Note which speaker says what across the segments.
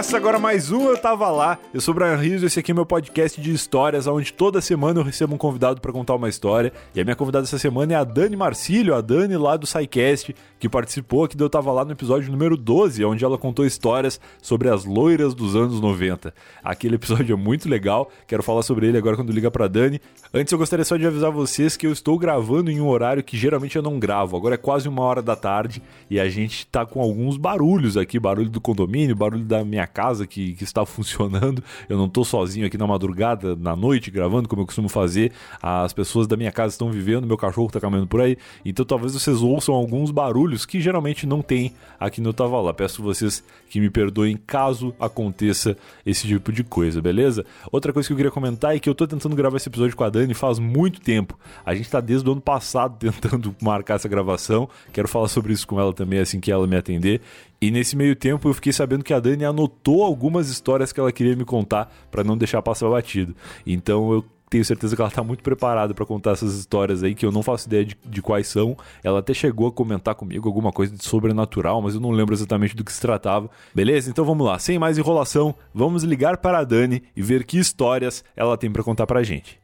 Speaker 1: começa agora mais um Eu Tava Lá. Eu sou o Brian Rizzo, esse aqui é meu podcast de histórias, onde toda semana eu recebo um convidado para contar uma história. E a minha convidada essa semana é a Dani Marcílio, a Dani lá do SciCast, que participou aqui do Eu Tava Lá no episódio número 12, onde ela contou histórias sobre as loiras dos anos 90. Aquele episódio é muito legal, quero falar sobre ele agora quando liga pra Dani. Antes eu gostaria só de avisar vocês que eu estou gravando em um horário que geralmente eu não gravo. Agora é quase uma hora da tarde e a gente tá com alguns barulhos aqui, barulho do condomínio, barulho da minha casa que, que está funcionando. Eu não tô sozinho aqui na madrugada, na noite, gravando, como eu costumo fazer. As pessoas da minha casa estão vivendo, meu cachorro tá caminhando por aí. Então talvez vocês ouçam alguns barulhos que geralmente não tem aqui no Tava Lá. Peço vocês que me perdoem caso aconteça esse tipo de coisa, beleza? Outra coisa que eu queria comentar é que eu tô tentando gravar esse episódio com a Dani faz muito tempo. A gente tá desde o ano passado tentando marcar essa gravação. Quero falar sobre isso com ela também assim que ela me atender. E nesse meio tempo eu fiquei sabendo que a Dani anotou algumas histórias que ela queria me contar para não deixar passar batido. Então eu tenho certeza que ela tá muito preparada para contar essas histórias aí que eu não faço ideia de, de, quais são. Ela até chegou a comentar comigo alguma coisa de sobrenatural, mas eu não lembro exatamente do que se tratava. Beleza? Então vamos lá, sem mais enrolação, vamos ligar para a Dani e ver que histórias ela tem para contar pra gente.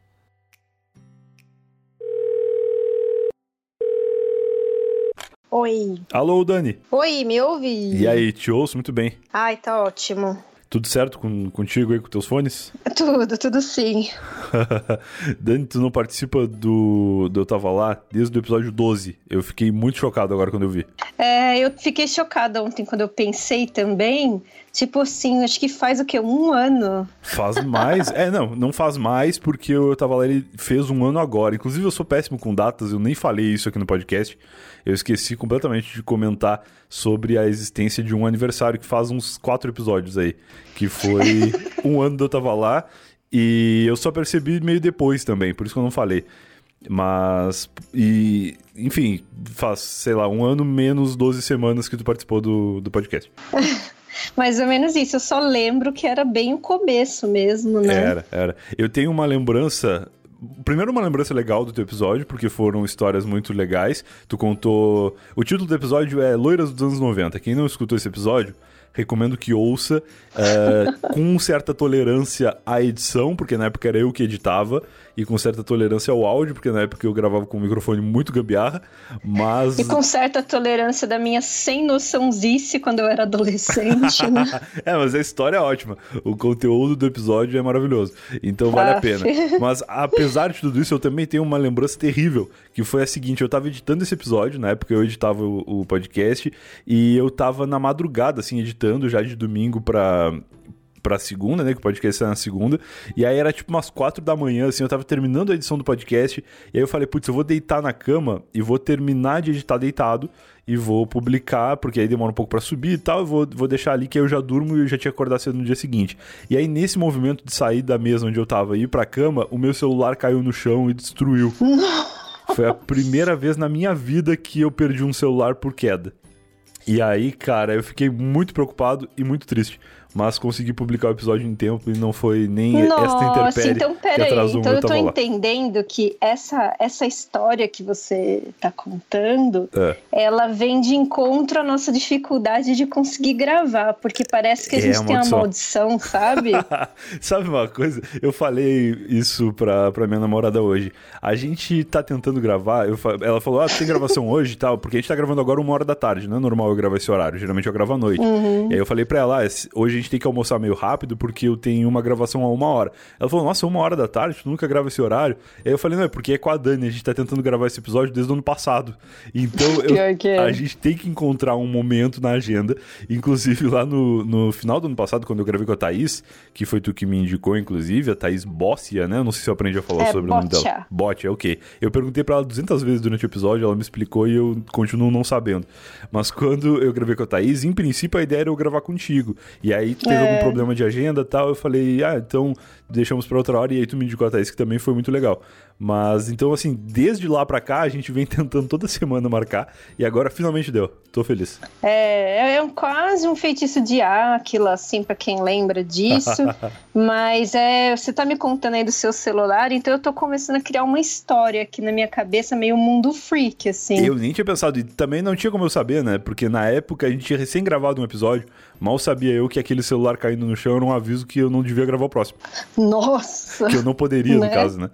Speaker 2: Oi.
Speaker 1: Alô, Dani.
Speaker 2: Oi, me ouve?
Speaker 1: E aí, te ouço muito bem.
Speaker 2: Ai, tá ótimo.
Speaker 1: Tudo certo com, contigo aí com teus fones?
Speaker 2: Tudo, tudo sim.
Speaker 1: Dani, tu não participa do, do Eu Tava Lá desde o episódio 12. Eu fiquei muito chocado agora quando eu vi.
Speaker 2: É, eu fiquei chocada ontem quando eu pensei também. Tipo assim, acho que faz o quê? Um ano?
Speaker 1: Faz mais? é, não, não faz mais porque eu tava lá, ele fez um ano agora. Inclusive, eu sou péssimo com datas, eu nem falei isso aqui no podcast. Eu esqueci completamente de comentar sobre a existência de um aniversário que faz uns quatro episódios aí. Que foi um ano que eu tava lá. E eu só percebi meio depois também, por isso que eu não falei. Mas, e, enfim, faz, sei lá, um ano menos 12 semanas que tu participou do, do podcast.
Speaker 2: Mais ou menos isso. Eu só lembro que era bem o começo mesmo, né?
Speaker 1: Era, era. Eu tenho uma lembrança Primeiro, uma lembrança legal do teu episódio, porque foram histórias muito legais. Tu contou. O título do episódio é Loiras dos anos 90. Quem não escutou esse episódio, recomendo que ouça uh, com certa tolerância à edição, porque na época era eu que editava, e com certa tolerância ao áudio, porque na época eu gravava com um microfone muito gambiarra, mas...
Speaker 2: E com certa tolerância da minha sem noçãozice quando eu era adolescente, né?
Speaker 1: é, mas a história é ótima. O conteúdo do episódio é maravilhoso. Então vale ah, a pena. Mas apesar de tudo isso, eu também tenho uma lembrança terrível, que foi a seguinte, eu tava editando esse episódio, na época eu editava o, o podcast, e eu tava na madrugada, assim, editando já de domingo pra pra segunda, né? Que o podcast sai na segunda. E aí era tipo umas quatro da manhã, assim, eu tava terminando a edição do podcast. E aí eu falei, putz, eu vou deitar na cama e vou terminar de editar deitado e vou publicar, porque aí demora um pouco para subir e tal. Eu vou, vou deixar ali que eu já durmo e eu já tinha acordado cedo no dia seguinte. E aí, nesse movimento de sair da mesa onde eu tava e ir pra cama, o meu celular caiu no chão e destruiu. Foi a primeira vez na minha vida que eu perdi um celular por queda. E aí, cara, eu fiquei muito preocupado e muito triste mas consegui publicar o episódio em tempo e não foi nem
Speaker 2: Nossa,
Speaker 1: esta intempérie
Speaker 2: então,
Speaker 1: que atrasou
Speaker 2: então eu tô
Speaker 1: lá.
Speaker 2: entendendo que essa, essa história que você tá contando, é. ela vem de encontro à nossa dificuldade de conseguir gravar, porque parece que a é gente a tem uma maldição, sabe?
Speaker 1: sabe uma coisa? Eu falei isso pra, pra minha namorada hoje. A gente tá tentando gravar, eu, ela falou, ah, tem gravação hoje e tal, porque a gente tá gravando agora uma hora da tarde, não é normal eu gravar esse horário, geralmente eu gravo à noite. Uhum. E aí eu falei pra ela, ah, hoje a gente gente tem que almoçar meio rápido porque eu tenho uma gravação a uma hora. Ela falou, nossa, uma hora da tarde, tu nunca grava esse horário? Aí eu falei, não, é porque é com a Dani, a gente tá tentando gravar esse episódio desde o ano passado. Então eu, é. a gente tem que encontrar um momento na agenda. Inclusive, lá no, no final do ano passado, quando eu gravei com a Thaís, que foi tu que me indicou, inclusive, a Thaís Bossia, né? Eu não sei se eu aprendi a falar
Speaker 2: é,
Speaker 1: sobre o nome dela. Bot, é ok. Eu perguntei pra ela 200 vezes durante o episódio, ela me explicou e eu continuo não sabendo. Mas quando eu gravei com a Thaís, em princípio a ideia era eu gravar contigo. E aí teve é. algum problema de agenda e tal, eu falei, ah, então deixamos para outra hora, e aí tu me indicou a Thaís, que também foi muito legal. Mas então, assim, desde lá pra cá, a gente vem tentando toda semana marcar e agora finalmente deu. Tô feliz.
Speaker 2: É, é um, quase um feitiço de Áquila, assim, pra quem lembra disso. Mas é, você tá me contando aí do seu celular, então eu tô começando a criar uma história aqui na minha cabeça, meio mundo freak, assim.
Speaker 1: Eu nem tinha pensado, e também não tinha como eu saber, né? Porque na época a gente tinha recém gravado um episódio, mal sabia eu que aquele celular caindo no chão era um aviso que eu não devia gravar o próximo.
Speaker 2: Nossa!
Speaker 1: Que eu não poderia, né? no caso, né?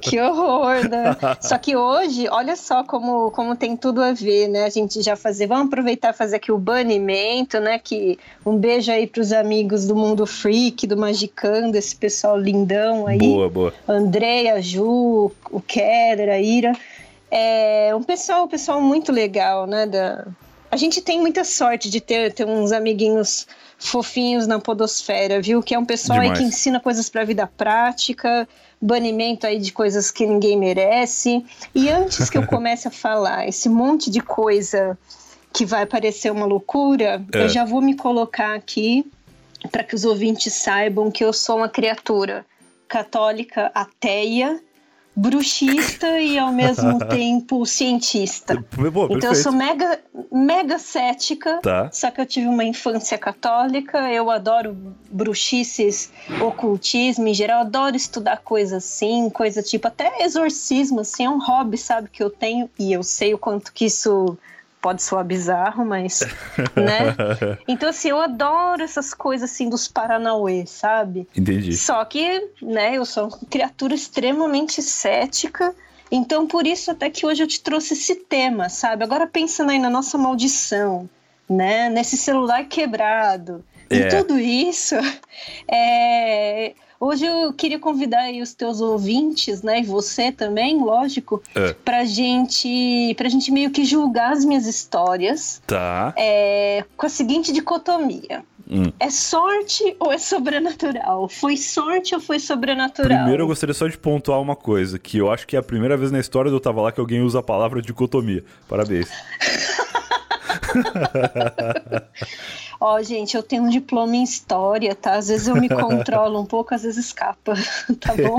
Speaker 2: Que horror, né? Só que hoje, olha só como, como tem tudo a ver, né? A gente já fazer, vamos aproveitar e fazer aqui o banimento, né? Que um beijo aí pros amigos do Mundo Freak, do Magicando, esse pessoal lindão aí.
Speaker 1: Boa, boa.
Speaker 2: Andréia, Ju, o Keller, a Ira. É um pessoal, um pessoal muito legal, né? Da... A gente tem muita sorte de ter, ter uns amiguinhos fofinhos na podosfera, viu? Que é um pessoal Demais. aí que ensina coisas para a vida prática, banimento aí de coisas que ninguém merece. E antes que eu comece a falar esse monte de coisa que vai parecer uma loucura, é. eu já vou me colocar aqui para que os ouvintes saibam que eu sou uma criatura católica ateia bruxista e ao mesmo tempo cientista. Boa, então eu sou mega, mega cética, tá. só que eu tive uma infância católica, eu adoro bruxices, ocultismo em geral, adoro estudar coisas assim, coisa tipo, até exorcismo, assim, é um hobby, sabe, que eu tenho, e eu sei o quanto que isso pode soar bizarro, mas, né? Então, assim, eu adoro essas coisas, assim, dos Paranauê, sabe?
Speaker 1: Entendi.
Speaker 2: Só que, né, eu sou uma criatura extremamente cética, então por isso até que hoje eu te trouxe esse tema, sabe? Agora pensando aí na nossa maldição, né? Nesse celular quebrado, é. em tudo isso, é Hoje eu queria convidar aí os teus ouvintes, né, e você também, lógico, é. pra gente, pra gente meio que julgar as minhas histórias.
Speaker 1: Tá.
Speaker 2: É, com a seguinte dicotomia. Hum. É sorte ou é sobrenatural? Foi sorte ou foi sobrenatural?
Speaker 1: Primeiro eu gostaria só de pontuar uma coisa, que eu acho que é a primeira vez na história do Eu Tava Lá que alguém usa a palavra dicotomia. Parabéns.
Speaker 2: Ó, oh, gente, eu tenho um diploma em história, tá? Às vezes eu me controlo um pouco, às vezes escapa, tá bom?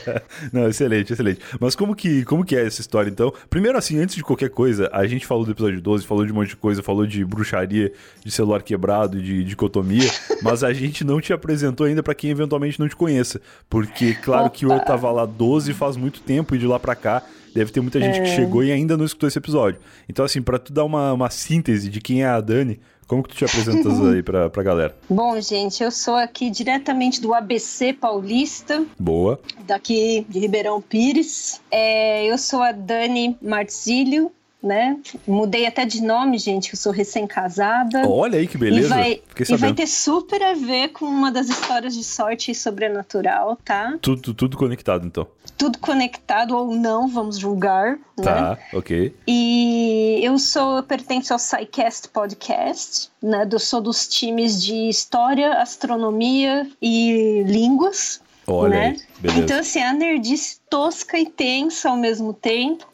Speaker 1: Não, excelente, excelente. Mas como que, como que é essa história, então? Primeiro, assim, antes de qualquer coisa, a gente falou do episódio 12, falou de um monte de coisa, falou de bruxaria, de celular quebrado, de dicotomia, mas a gente não te apresentou ainda para quem eventualmente não te conheça. Porque, claro Opa. que eu tava lá 12 faz muito tempo e de lá para cá deve ter muita gente é... que chegou e ainda não escutou esse episódio. Então, assim, para tu dar uma, uma síntese de quem é a Dani, como que tu te apresentas aí pra, pra galera?
Speaker 2: Bom, gente, eu sou aqui diretamente do ABC Paulista.
Speaker 1: Boa.
Speaker 2: Daqui de Ribeirão Pires. É, eu sou a Dani Marcílio, né? Mudei até de nome, gente, que eu sou recém-casada.
Speaker 1: Olha aí que beleza.
Speaker 2: E vai, e vai ter super a ver com uma das histórias de sorte sobrenatural, tá?
Speaker 1: Tudo, tudo conectado, então.
Speaker 2: Tudo conectado ou não, vamos julgar.
Speaker 1: Tá,
Speaker 2: né?
Speaker 1: ok.
Speaker 2: E eu sou, eu pertenço ao SciCast Podcast, né? Eu sou dos times de História, Astronomia e Línguas.
Speaker 1: Olha
Speaker 2: né?
Speaker 1: aí, beleza.
Speaker 2: Então, assim, a nerdice tosca e tensa ao mesmo tempo,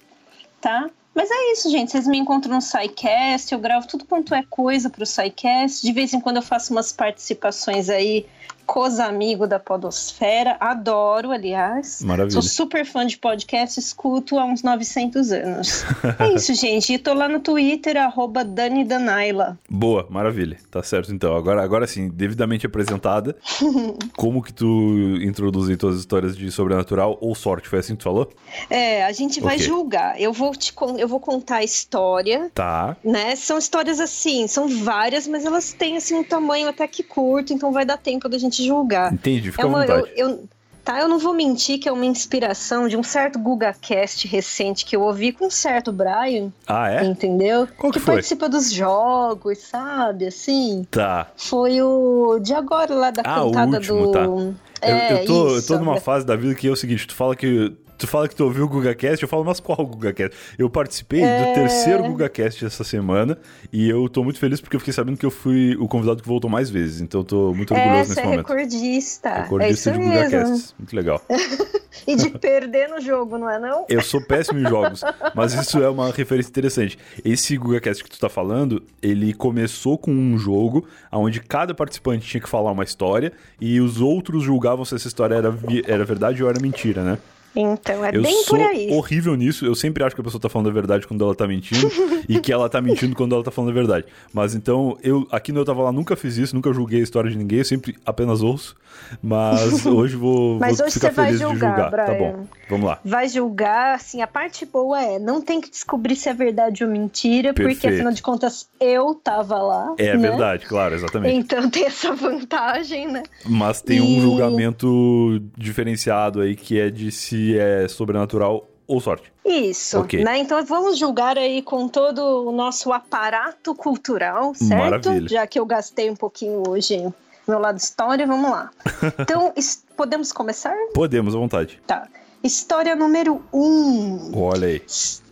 Speaker 2: tá? Mas é isso, gente. Vocês me encontram no SciCast, eu gravo tudo quanto é coisa pro SciCast. De vez em quando eu faço umas participações aí Coisa amigo da Podosfera, adoro, aliás.
Speaker 1: Maravilha.
Speaker 2: Sou super fã de podcast, escuto há uns 900 anos. é isso, gente. E tô lá no Twitter, arroba Dani Danaila.
Speaker 1: Boa, maravilha. Tá certo, então. Agora, agora sim, devidamente apresentada. como que tu introduziu tuas histórias de sobrenatural ou sorte? Foi assim que tu falou?
Speaker 2: É, a gente vai okay. julgar. Eu vou, te, eu vou contar a história.
Speaker 1: Tá.
Speaker 2: Né? São histórias assim, são várias, mas elas têm assim um tamanho até que curto, então vai dar tempo da gente te julgar.
Speaker 1: Entendi, fica é uma,
Speaker 2: eu, eu, tá, eu não vou mentir que é uma inspiração de um certo GugaCast recente que eu ouvi com um certo Brian.
Speaker 1: Ah, é?
Speaker 2: Entendeu?
Speaker 1: Qual que,
Speaker 2: que
Speaker 1: foi?
Speaker 2: participa dos jogos, sabe? Assim.
Speaker 1: Tá.
Speaker 2: Foi o de agora lá da
Speaker 1: ah,
Speaker 2: cantada
Speaker 1: último,
Speaker 2: do.
Speaker 1: Tá. É, eu, eu, tô, eu tô numa fase da vida que é o seguinte: tu fala que Tu fala que tu ouviu o GugaCast, eu falo, mas qual GugaCast? Eu participei é... do terceiro GugaCast essa semana e eu tô muito feliz porque eu fiquei sabendo que eu fui o convidado que voltou mais vezes, então eu tô muito orgulhoso
Speaker 2: Essa
Speaker 1: nesse
Speaker 2: é
Speaker 1: momento.
Speaker 2: recordista.
Speaker 1: Recordista
Speaker 2: é
Speaker 1: de GugaCast. Muito legal.
Speaker 2: e de perder no jogo, não é não?
Speaker 1: Eu sou péssimo em jogos, mas isso é uma referência interessante. Esse GugaCast que tu tá falando, ele começou com um jogo onde cada participante tinha que falar uma história e os outros julgavam se essa história era, era verdade ou era mentira, né?
Speaker 2: Então, é eu bem por aí.
Speaker 1: horrível nisso. Eu sempre acho que a pessoa tá falando a verdade quando ela tá mentindo e que ela tá mentindo quando ela tá falando a verdade. Mas então, eu aqui no Eu Tava Lá nunca fiz isso, nunca julguei a história de ninguém, eu sempre apenas ouço. Mas hoje vou,
Speaker 2: Mas
Speaker 1: vou
Speaker 2: hoje
Speaker 1: ficar
Speaker 2: você
Speaker 1: feliz
Speaker 2: vai julgar,
Speaker 1: de julgar.
Speaker 2: Brian.
Speaker 1: Tá bom, vamos lá.
Speaker 2: Vai julgar, assim, a parte boa é, não tem que descobrir se é verdade ou mentira,
Speaker 1: Perfeito.
Speaker 2: porque afinal de contas eu tava lá.
Speaker 1: É
Speaker 2: né?
Speaker 1: verdade, claro, exatamente.
Speaker 2: Então tem essa vantagem, né?
Speaker 1: Mas tem
Speaker 2: E-
Speaker 1: um julgamento diferenciado aí que é de se é sobrenatural ou sorte.
Speaker 2: Isso,
Speaker 1: Ok.
Speaker 2: né? Então vamos julgar aí com todo o nosso aparato cultural, certo?
Speaker 1: Maravilha.
Speaker 2: Já que eu gastei um pouquinho hoje no meu lado história, vamos lá. Então, podemos começar?
Speaker 1: Podemos, à vontade.
Speaker 2: Tá. História número um.
Speaker 1: Olha aí.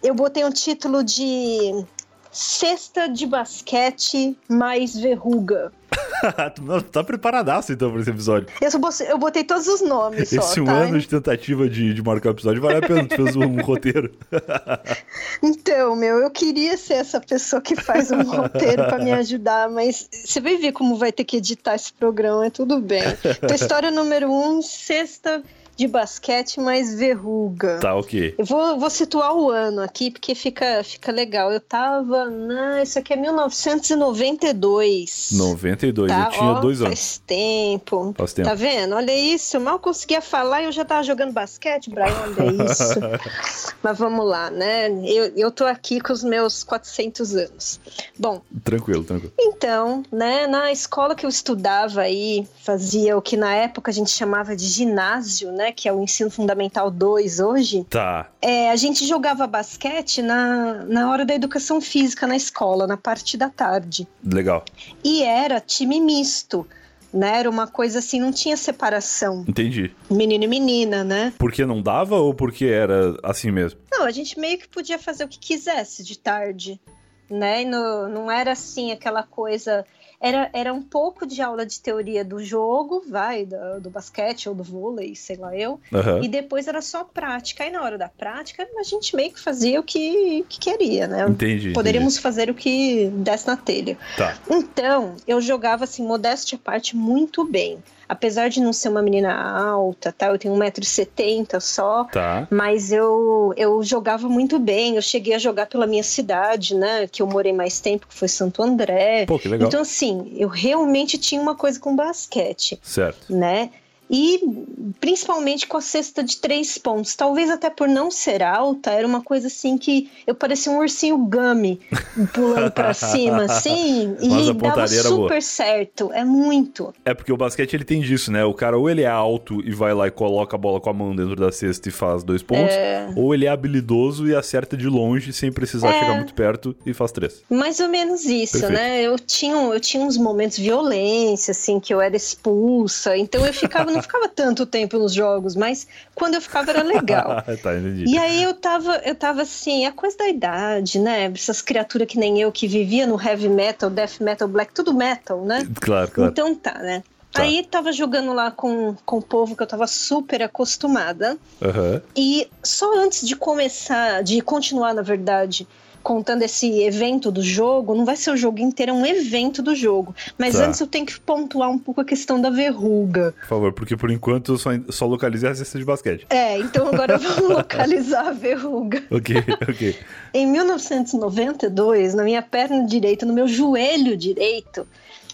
Speaker 2: Eu botei um título de Cesta de basquete mais verruga.
Speaker 1: tu tá preparadaço então pra esse episódio.
Speaker 2: Eu, só botei- eu botei todos os nomes só,
Speaker 1: Esse um
Speaker 2: tá?
Speaker 1: ano de tentativa de, de marcar o episódio vale a pena. Tu fez um roteiro.
Speaker 2: Então, meu, eu queria ser essa pessoa que faz um roteiro pra me ajudar, mas você vai ver como vai ter que editar esse programa, é tudo bem. Então, história número um, cesta de basquete mais verruga.
Speaker 1: Tá, ok.
Speaker 2: Eu vou, vou situar o ano aqui, porque fica, fica legal. Eu tava. Na, isso aqui é 1992.
Speaker 1: 92,
Speaker 2: Tá,
Speaker 1: eu tinha
Speaker 2: ó,
Speaker 1: dois anos.
Speaker 2: Faz tempo.
Speaker 1: Faz tempo.
Speaker 2: Tá vendo? Olha isso. Mal conseguia falar e eu já tava jogando basquete, Brian. Olha isso. Mas vamos lá, né? Eu, eu tô aqui com os meus 400 anos. Bom,
Speaker 1: Tranquilo, tranquilo.
Speaker 2: então, né, na escola que eu estudava aí, fazia o que na época a gente chamava de ginásio, né? Que é o ensino fundamental 2 hoje.
Speaker 1: Tá.
Speaker 2: É, a gente jogava basquete na, na hora da educação física na escola, na parte da tarde.
Speaker 1: Legal.
Speaker 2: E era time misto, né? Era uma coisa assim, não tinha separação.
Speaker 1: Entendi.
Speaker 2: Menino e menina, né?
Speaker 1: Porque não dava ou porque era assim mesmo?
Speaker 2: Não, a gente meio que podia fazer o que quisesse de tarde, né? E no- não era assim aquela coisa. Era, era um pouco de aula de teoria do jogo, vai, do, do basquete ou do vôlei, sei lá eu.
Speaker 1: Aham.
Speaker 2: E depois era só prática. Aí na hora da prática, a gente meio que fazia o que, que queria, né?
Speaker 1: Entendi.
Speaker 2: Poderíamos fazer o que desse na telha.
Speaker 1: entendi. Tá.
Speaker 2: Então, eu jogava assim, modéstia à parte, muito bem. Apesar de não ser uma menina alta, tá? Eu tenho 1,70m só.
Speaker 1: Tá.
Speaker 2: Mas eu, eu jogava muito bem. Eu cheguei a jogar pela minha cidade, né? Que eu morei mais tempo, que foi Santo André.
Speaker 1: Pô, que legal.
Speaker 2: Então, assim, eu realmente tinha uma coisa com basquete,
Speaker 1: Certo.
Speaker 2: né? E principalmente com a cesta de três pontos. Talvez até por não ser alta, era uma coisa assim que eu parecia um ursinho gummy pulando pra cima, assim,
Speaker 1: Mas
Speaker 2: e dava super
Speaker 1: boa.
Speaker 2: certo. É muito.
Speaker 1: É porque o basquete ele tem disso, né? O cara ou ele é alto e vai lá e coloca a bola com a mão dentro da cesta e faz dois pontos, ou ele é habilidoso e acerta de longe sem precisar
Speaker 2: É.
Speaker 1: chegar muito perto e faz três.
Speaker 2: Mais ou menos isso,
Speaker 1: Perfeito.
Speaker 2: né? Eu tinha, eu tinha uns momentos de violência, assim, que eu era expulsa, então eu ficava, não ficava tanto tempo nos jogos, mas quando eu ficava era legal.
Speaker 1: tá.
Speaker 2: E aí eu tava, eu tava assim, a coisa da idade, né? Essas criaturas que nem eu que vivia no heavy metal, death metal, black, tudo metal, né?
Speaker 1: Claro, claro.
Speaker 2: Então tá, né?
Speaker 1: Tá.
Speaker 2: Aí tava jogando lá com, com o povo que eu tava super acostumada.
Speaker 1: Aham.
Speaker 2: E só antes de começar, de continuar, na verdade, contando esse evento do jogo, não vai ser o jogo inteiro, é um evento do jogo. Mas
Speaker 1: Tá.
Speaker 2: antes eu tenho que pontuar um pouco a questão da verruga.
Speaker 1: Por favor, porque por enquanto eu só, só localizei a cesta de basquete.
Speaker 2: É, então agora vamos localizar a verruga.
Speaker 1: Ok, ok.
Speaker 2: Em 1992, na minha perna direita, no meu joelho direito,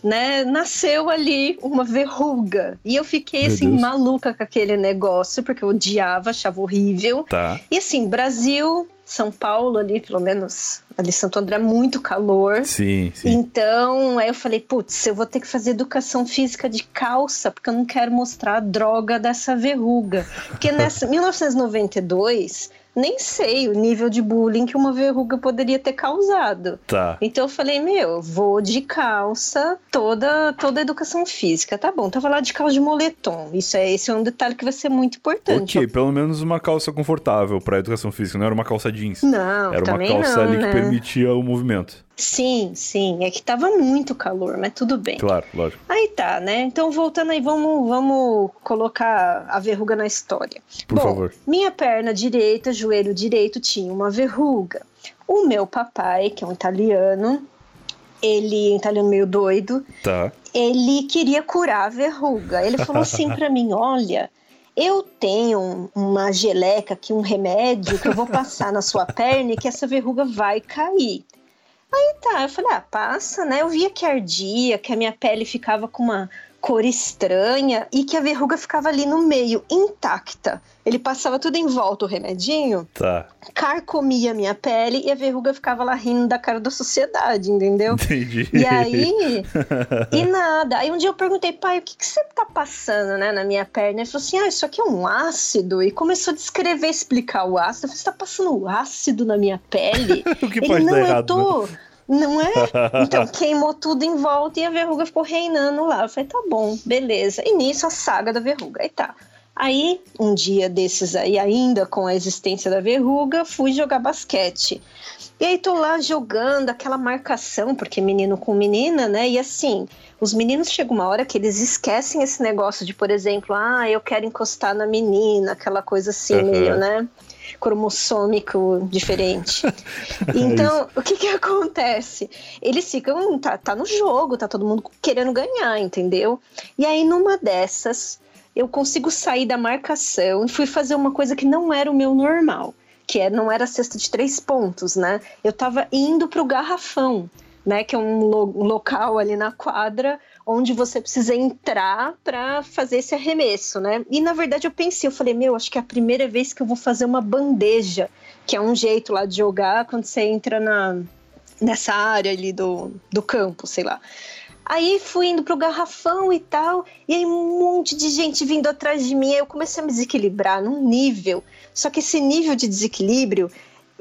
Speaker 2: né, nasceu ali uma verruga. E eu fiquei
Speaker 1: Meu
Speaker 2: assim
Speaker 1: Deus.
Speaker 2: maluca com aquele negócio, porque eu odiava, achava horrível.
Speaker 1: Tá.
Speaker 2: E assim, Brasil, São Paulo ali, pelo menos ali Santo André, muito calor.
Speaker 1: Sim, sim.
Speaker 2: Então, aí eu falei, putz, eu vou ter que fazer educação física de calça, porque eu não quero mostrar a droga dessa verruga. Porque nessa 1992, nem sei o nível de bullying que uma verruga poderia ter causado.
Speaker 1: Tá.
Speaker 2: Então eu falei, meu, vou de calça, toda toda a educação física, tá bom. Tava lá de calça de moletom. Isso é esse é um detalhe que vai ser muito importante.
Speaker 1: Ok, pelo menos uma calça confortável pra educação física, não era uma calça jeans.
Speaker 2: Não,
Speaker 1: Era uma calça
Speaker 2: não,
Speaker 1: ali
Speaker 2: né?
Speaker 1: que permitia o movimento.
Speaker 2: Sim, sim, é que tava muito calor, mas tudo bem.
Speaker 1: Claro, lógico.
Speaker 2: Aí tá, né? Então voltando aí, vamos, vamos colocar a verruga na história.
Speaker 1: Por
Speaker 2: Bom,
Speaker 1: favor.
Speaker 2: minha perna direita, joelho direito tinha uma verruga. O meu papai, que é um italiano, ele é um italiano meio doido,
Speaker 1: Tá.
Speaker 2: ele queria curar a verruga. Ele falou assim pra mim: olha, eu tenho uma geleca aqui, um remédio que eu vou passar na sua perna e que essa verruga vai cair. Aí tá, eu falei, ah, passa, né? Eu via que ardia, que a minha pele ficava com uma cor estranha e que a verruga ficava ali no meio, intacta. Ele passava tudo em volta o remedinho,
Speaker 1: tá.
Speaker 2: carcomia minha pele e a verruga ficava lá rindo da cara da sociedade, entendeu?
Speaker 1: Entendi.
Speaker 2: E aí, e nada. Aí um dia eu perguntei, pai, o que, que você tá passando, né, na minha perna? Ele falou assim, ah, isso aqui é um ácido. E começou a descrever, explicar o ácido. Eu falei, você tá passando ácido na minha pele?
Speaker 1: o que Ele, pode não, dar errado, eu tô... Né?
Speaker 2: Não é? Então queimou tudo em volta e a verruga ficou reinando lá. Eu falei, tá bom, beleza. E nisso a saga da verruga. Aí tá. Aí, um dia desses aí, ainda com a existência da verruga, fui jogar basquete. E aí tô lá jogando aquela marcação, porque menino com menina, né? E assim, os meninos chegam uma hora que eles esquecem esse negócio de, por exemplo, ah, eu quero encostar na menina, aquela coisa assim, uhum. meio, né? Cromossômico diferente. Então, o que que acontece? Eles ficam, tá, tá no jogo, tá todo mundo querendo ganhar, entendeu? E aí, numa dessas, eu consigo sair da marcação e fui fazer uma coisa que não era o meu normal, que é, não era cesta de três pontos, né? Eu tava indo pro garrafão, né? Que é um, lo um local ali na quadra onde você precisa entrar para fazer esse arremesso, né? E na verdade eu pensei, eu falei, meu, acho que é a primeira vez que eu vou fazer uma bandeja, que é um jeito lá de jogar quando você entra na nessa área ali do, do campo, sei lá. Aí fui indo pro garrafão e tal, e aí um monte de gente vindo atrás de mim. Aí eu comecei a me desequilibrar num nível. Só que esse nível de desequilíbrio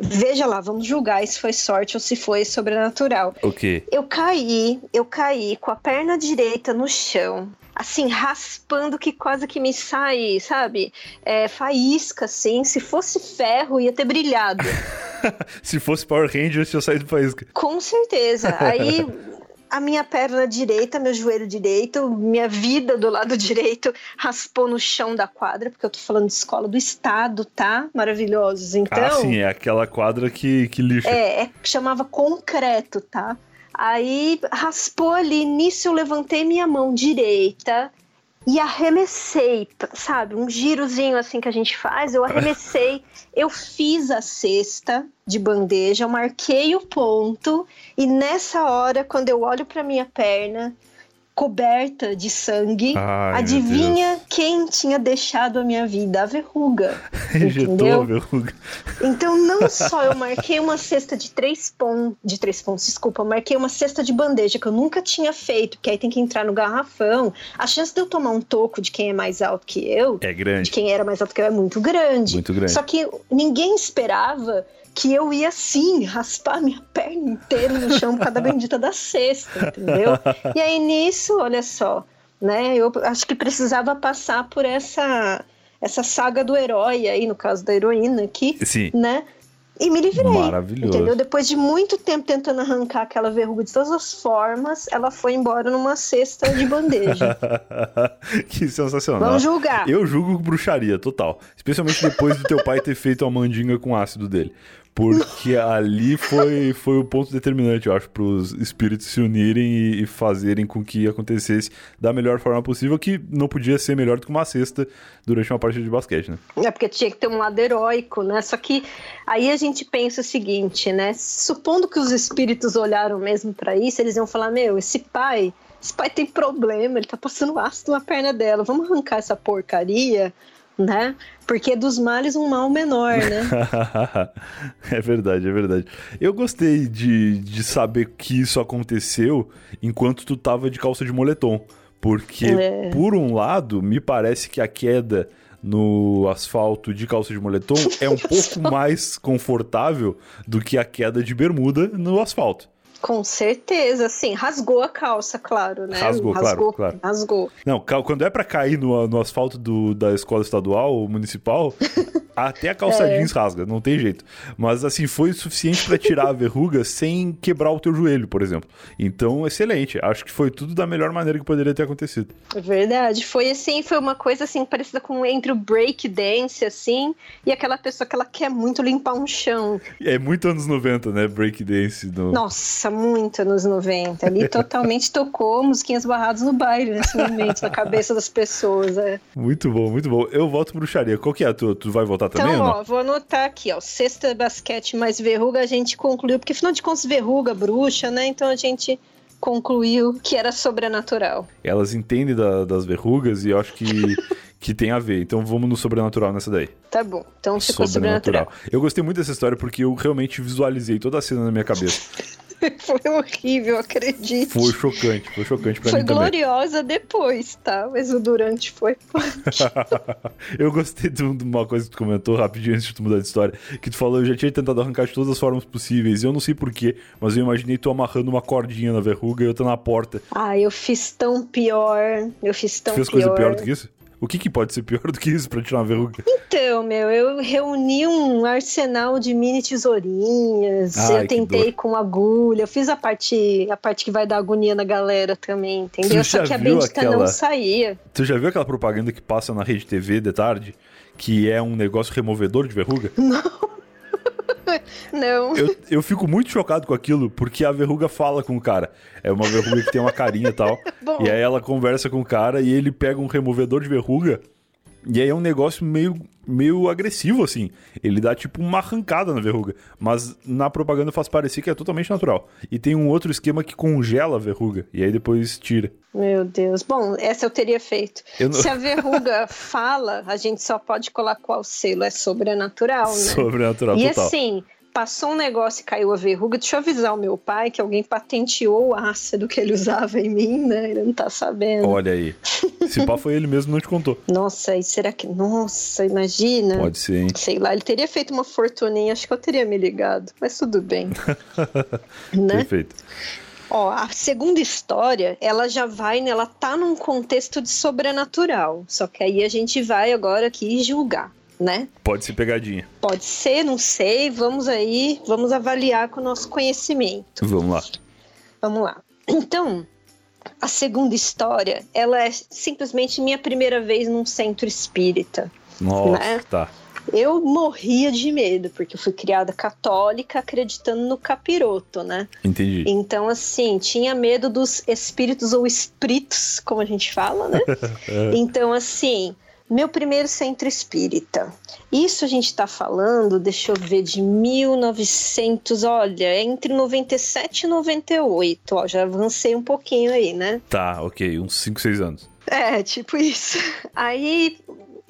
Speaker 2: Veja lá, vamos julgar se foi sorte ou se foi sobrenatural.
Speaker 1: O quê?
Speaker 2: Eu caí, eu caí com a perna direita no chão, assim, raspando que quase que me sai, sabe? É, faísca, assim. Se fosse ferro, ia ter brilhado.
Speaker 1: se fosse Power Rangers, eu saído faísca.
Speaker 2: Com certeza. Aí a minha perna direita, meu joelho direito, minha vida do lado direito raspou no chão da quadra, porque eu tô falando de escola do estado, tá? Maravilhosos. Então. Ah,
Speaker 1: sim, é aquela quadra que, que lixa.
Speaker 2: É, é chamava concreto, tá? Aí raspou ali, nisso eu levantei minha mão direita e arremessei, sabe? Um girozinho assim que a gente faz, eu arremessei, eu fiz a cesta de bandeja, eu marquei o ponto e nessa hora, quando eu olho para minha perna, coberta de sangue. Ai, Adivinha quem tinha deixado a minha vida? A verruga. entendeu? A verruga. Então, não só eu marquei uma cesta de três pontos, de três pontos, desculpa, marquei uma cesta de bandeja que eu nunca tinha feito, que aí tem que entrar no garrafão. A chance de eu tomar um toco de quem é mais alto que eu,
Speaker 1: é grande.
Speaker 2: De quem era mais alto que eu é muito grande.
Speaker 1: Muito grande.
Speaker 2: Só que ninguém esperava que eu ia sim raspar minha perna inteira no chão por causa da bendita da cesta, entendeu? E aí nisso, olha só, né? Eu acho que precisava passar por essa essa saga do herói aí, no caso da heroína aqui,
Speaker 1: sim.
Speaker 2: né? E me livrei.
Speaker 1: Maravilhoso.
Speaker 2: Entendeu? Depois de muito tempo tentando arrancar aquela verruga de todas as formas, ela foi embora numa cesta de bandeja.
Speaker 1: que sensacional.
Speaker 2: Vamos julgar.
Speaker 1: Eu julgo bruxaria, total. Especialmente depois do teu pai ter feito a mandinga com ácido dele. Porque ali foi, foi o ponto determinante, eu acho, para os espíritos se unirem e, e, fazerem com que acontecesse da melhor forma possível, que não podia ser melhor do que uma cesta durante uma partida de basquete, né?
Speaker 2: É porque tinha que ter um lado heróico, né? Só que aí a gente pensa o seguinte, né? Supondo que os espíritos olharam mesmo para isso, eles iam falar: meu, esse pai. Esse pai tem problema, ele tá passando ácido na perna dela. Vamos arrancar essa porcaria né? Porque dos males um mal menor, né?
Speaker 1: é verdade, é verdade. Eu gostei de, de saber que isso aconteceu enquanto tu tava de calça de moletom. Porque, é. por um lado, me parece que a queda no asfalto de calça de moletom é um pouco mais confortável do que a queda de bermuda no asfalto.
Speaker 2: Com certeza, sim. Rasgou a calça, claro, né?
Speaker 1: Rasgou, rasgou claro, claro.
Speaker 2: Rasgou.
Speaker 1: Não, quando é para cair no, no asfalto do, da escola estadual ou municipal, até a calça é. jeans rasga, não tem jeito. Mas assim, foi suficiente para tirar a verruga sem quebrar o teu joelho, por exemplo. Então, excelente. Acho que foi tudo da melhor maneira que poderia ter acontecido.
Speaker 2: É verdade. Foi assim, foi uma coisa assim, parecida com entre o break dance, assim, e aquela pessoa que ela quer muito limpar um chão.
Speaker 1: É muito anos 90, né? Break dance. No...
Speaker 2: Nossa, muito anos 90. Ali totalmente tocou musiquinhas barradas no baile nesse momento, na cabeça das pessoas. É.
Speaker 1: Muito bom, muito bom. Eu volto bruxaria. Qual que é a tua? Tu vai voltar também?
Speaker 2: Então, ó, vou anotar aqui, ó. Sexta basquete mais verruga, a gente concluiu, porque afinal de contas, verruga, bruxa, né? Então a gente concluiu que era sobrenatural.
Speaker 1: Elas entendem da, das verrugas e eu acho que, que tem a ver. Então vamos no sobrenatural nessa daí.
Speaker 2: Tá bom. Então ficou sobrenatural. sobrenatural.
Speaker 1: Eu gostei muito dessa história porque eu realmente visualizei toda a cena na minha cabeça.
Speaker 2: foi horrível, acredito.
Speaker 1: Foi chocante, foi chocante pra
Speaker 2: foi
Speaker 1: mim
Speaker 2: também. Foi gloriosa depois, tá? Mas o durante foi
Speaker 1: Eu gostei de uma coisa que tu comentou rapidinho antes de tu mudar de história, que tu falou, eu já tinha tentado arrancar de todas as formas possíveis, e eu não sei porquê, mas eu imaginei tu amarrando uma cordinha na verruga e eu tô na porta.
Speaker 2: Ah, eu fiz tão pior, eu fiz tão
Speaker 1: tu fez
Speaker 2: pior.
Speaker 1: coisa pior do que isso? O que, que pode ser pior do que isso pra tirar uma verruga?
Speaker 2: Então, meu, eu reuni um arsenal de mini tesourinhas. Ai, eu tentei com agulha. Eu fiz a parte, a parte que vai dar agonia na galera também, entendeu? Só que a bendita aquela... não saía.
Speaker 1: Tu já viu aquela propaganda que passa na rede TV de tarde? Que é um negócio removedor de verruga?
Speaker 2: Não. Não.
Speaker 1: Eu, eu fico muito chocado com aquilo, porque a verruga fala com o cara. É uma verruga que tem uma carinha e tal. Bom. E aí ela conversa com o cara e ele pega um removedor de verruga. E aí é um negócio meio, meio agressivo, assim. Ele dá tipo uma arrancada na verruga. Mas na propaganda faz parecer que é totalmente natural. E tem um outro esquema que congela a verruga. E aí depois tira.
Speaker 2: Meu Deus. Bom, essa eu teria feito. Eu não... Se a verruga fala, a gente só pode colar qual selo. É sobrenatural, né?
Speaker 1: Sobrenatural,
Speaker 2: e
Speaker 1: total.
Speaker 2: E assim, passou um negócio e caiu a verruga. Deixa eu avisar o meu pai que alguém patenteou o ácido que ele usava em mim, né? Ele não tá sabendo.
Speaker 1: Olha aí. Se pá foi ele mesmo, não te contou.
Speaker 2: Nossa, e será que. Nossa, imagina.
Speaker 1: Pode ser, hein?
Speaker 2: Sei lá, ele teria feito uma fortuninha, acho que eu teria me ligado. Mas tudo bem.
Speaker 1: né? Perfeito.
Speaker 2: Ó, a segunda história, ela já vai, né, ela tá num contexto de sobrenatural. Só que aí a gente vai agora aqui julgar né?
Speaker 1: Pode ser pegadinha.
Speaker 2: Pode ser, não sei. Vamos aí, vamos avaliar com o nosso conhecimento.
Speaker 1: Vamos lá.
Speaker 2: Vamos lá. Então, a segunda história, ela é simplesmente minha primeira vez num centro espírita.
Speaker 1: Nossa, né? tá.
Speaker 2: Eu morria de medo, porque eu fui criada católica acreditando no capiroto, né?
Speaker 1: Entendi.
Speaker 2: Então, assim, tinha medo dos espíritos ou espíritos, como a gente fala, né? é. Então, assim, meu primeiro centro espírita. Isso a gente está falando, deixa eu ver, de 1900, olha, entre 97 e 98. Ó, já avancei um pouquinho aí, né?
Speaker 1: Tá, ok, uns 5, 6 anos.
Speaker 2: É, tipo isso. Aí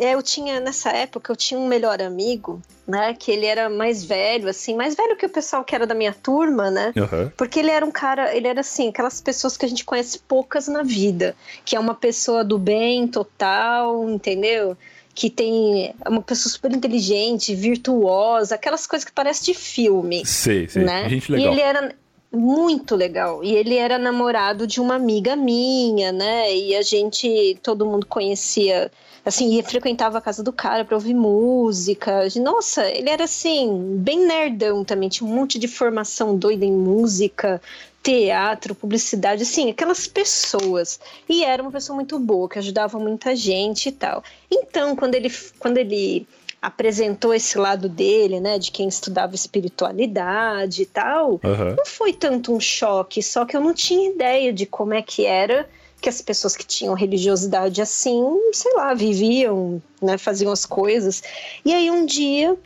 Speaker 2: eu tinha, nessa época, eu tinha um melhor amigo né? Que ele era mais velho, assim, mais velho que o pessoal que era da minha turma, né?
Speaker 1: Uhum.
Speaker 2: Porque ele era um cara, ele era assim, aquelas pessoas que a gente conhece poucas na vida, que é uma pessoa do bem total, entendeu? Que tem é uma pessoa super inteligente, virtuosa, aquelas coisas que parece de filme.
Speaker 1: Sei, sei.
Speaker 2: Né?
Speaker 1: Gente legal.
Speaker 2: E ele era muito legal. E ele era namorado de uma amiga minha, né? E a gente, todo mundo conhecia assim, ia, frequentava a casa do cara pra ouvir música. Nossa, ele era assim, bem nerdão também, tinha um monte de formação doida em música, teatro, publicidade, assim, aquelas pessoas. E era uma pessoa muito boa, que ajudava muita gente e tal. Então, quando ele, quando ele apresentou esse lado dele, né, de quem estudava espiritualidade e tal,
Speaker 1: uhum.
Speaker 2: não foi tanto um choque, só que eu não tinha ideia de como é que era que as pessoas que tinham religiosidade assim, sei lá, viviam, né, faziam as coisas. E aí um dia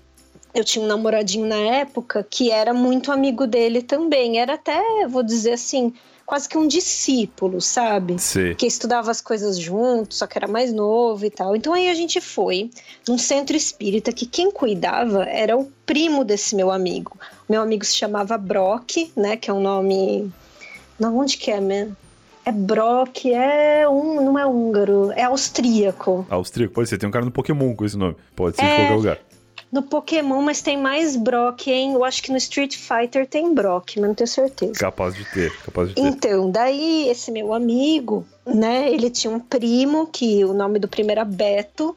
Speaker 2: eu tinha um namoradinho na época que era muito amigo dele também, era até, vou dizer assim, quase que um discípulo, sabe?
Speaker 1: Sim.
Speaker 2: Que estudava as coisas juntos, só que era mais novo e tal. Então aí a gente foi num centro espírita que quem cuidava era o primo desse meu amigo. Meu amigo se chamava Brock, né? Que é um nome. Não, onde que é, mesmo? É Brock, é um, não é húngaro, é austríaco.
Speaker 1: Austríaco, pode ser. Tem um cara no Pokémon com esse nome. Pode ser é, de qualquer lugar.
Speaker 2: No Pokémon, mas tem mais Brock, hein? Eu acho que no Street Fighter tem Brock, mas não tenho certeza.
Speaker 1: Capaz de ter, capaz de ter.
Speaker 2: Então, daí esse meu amigo, né? Ele tinha um primo que o nome do primo era Beto.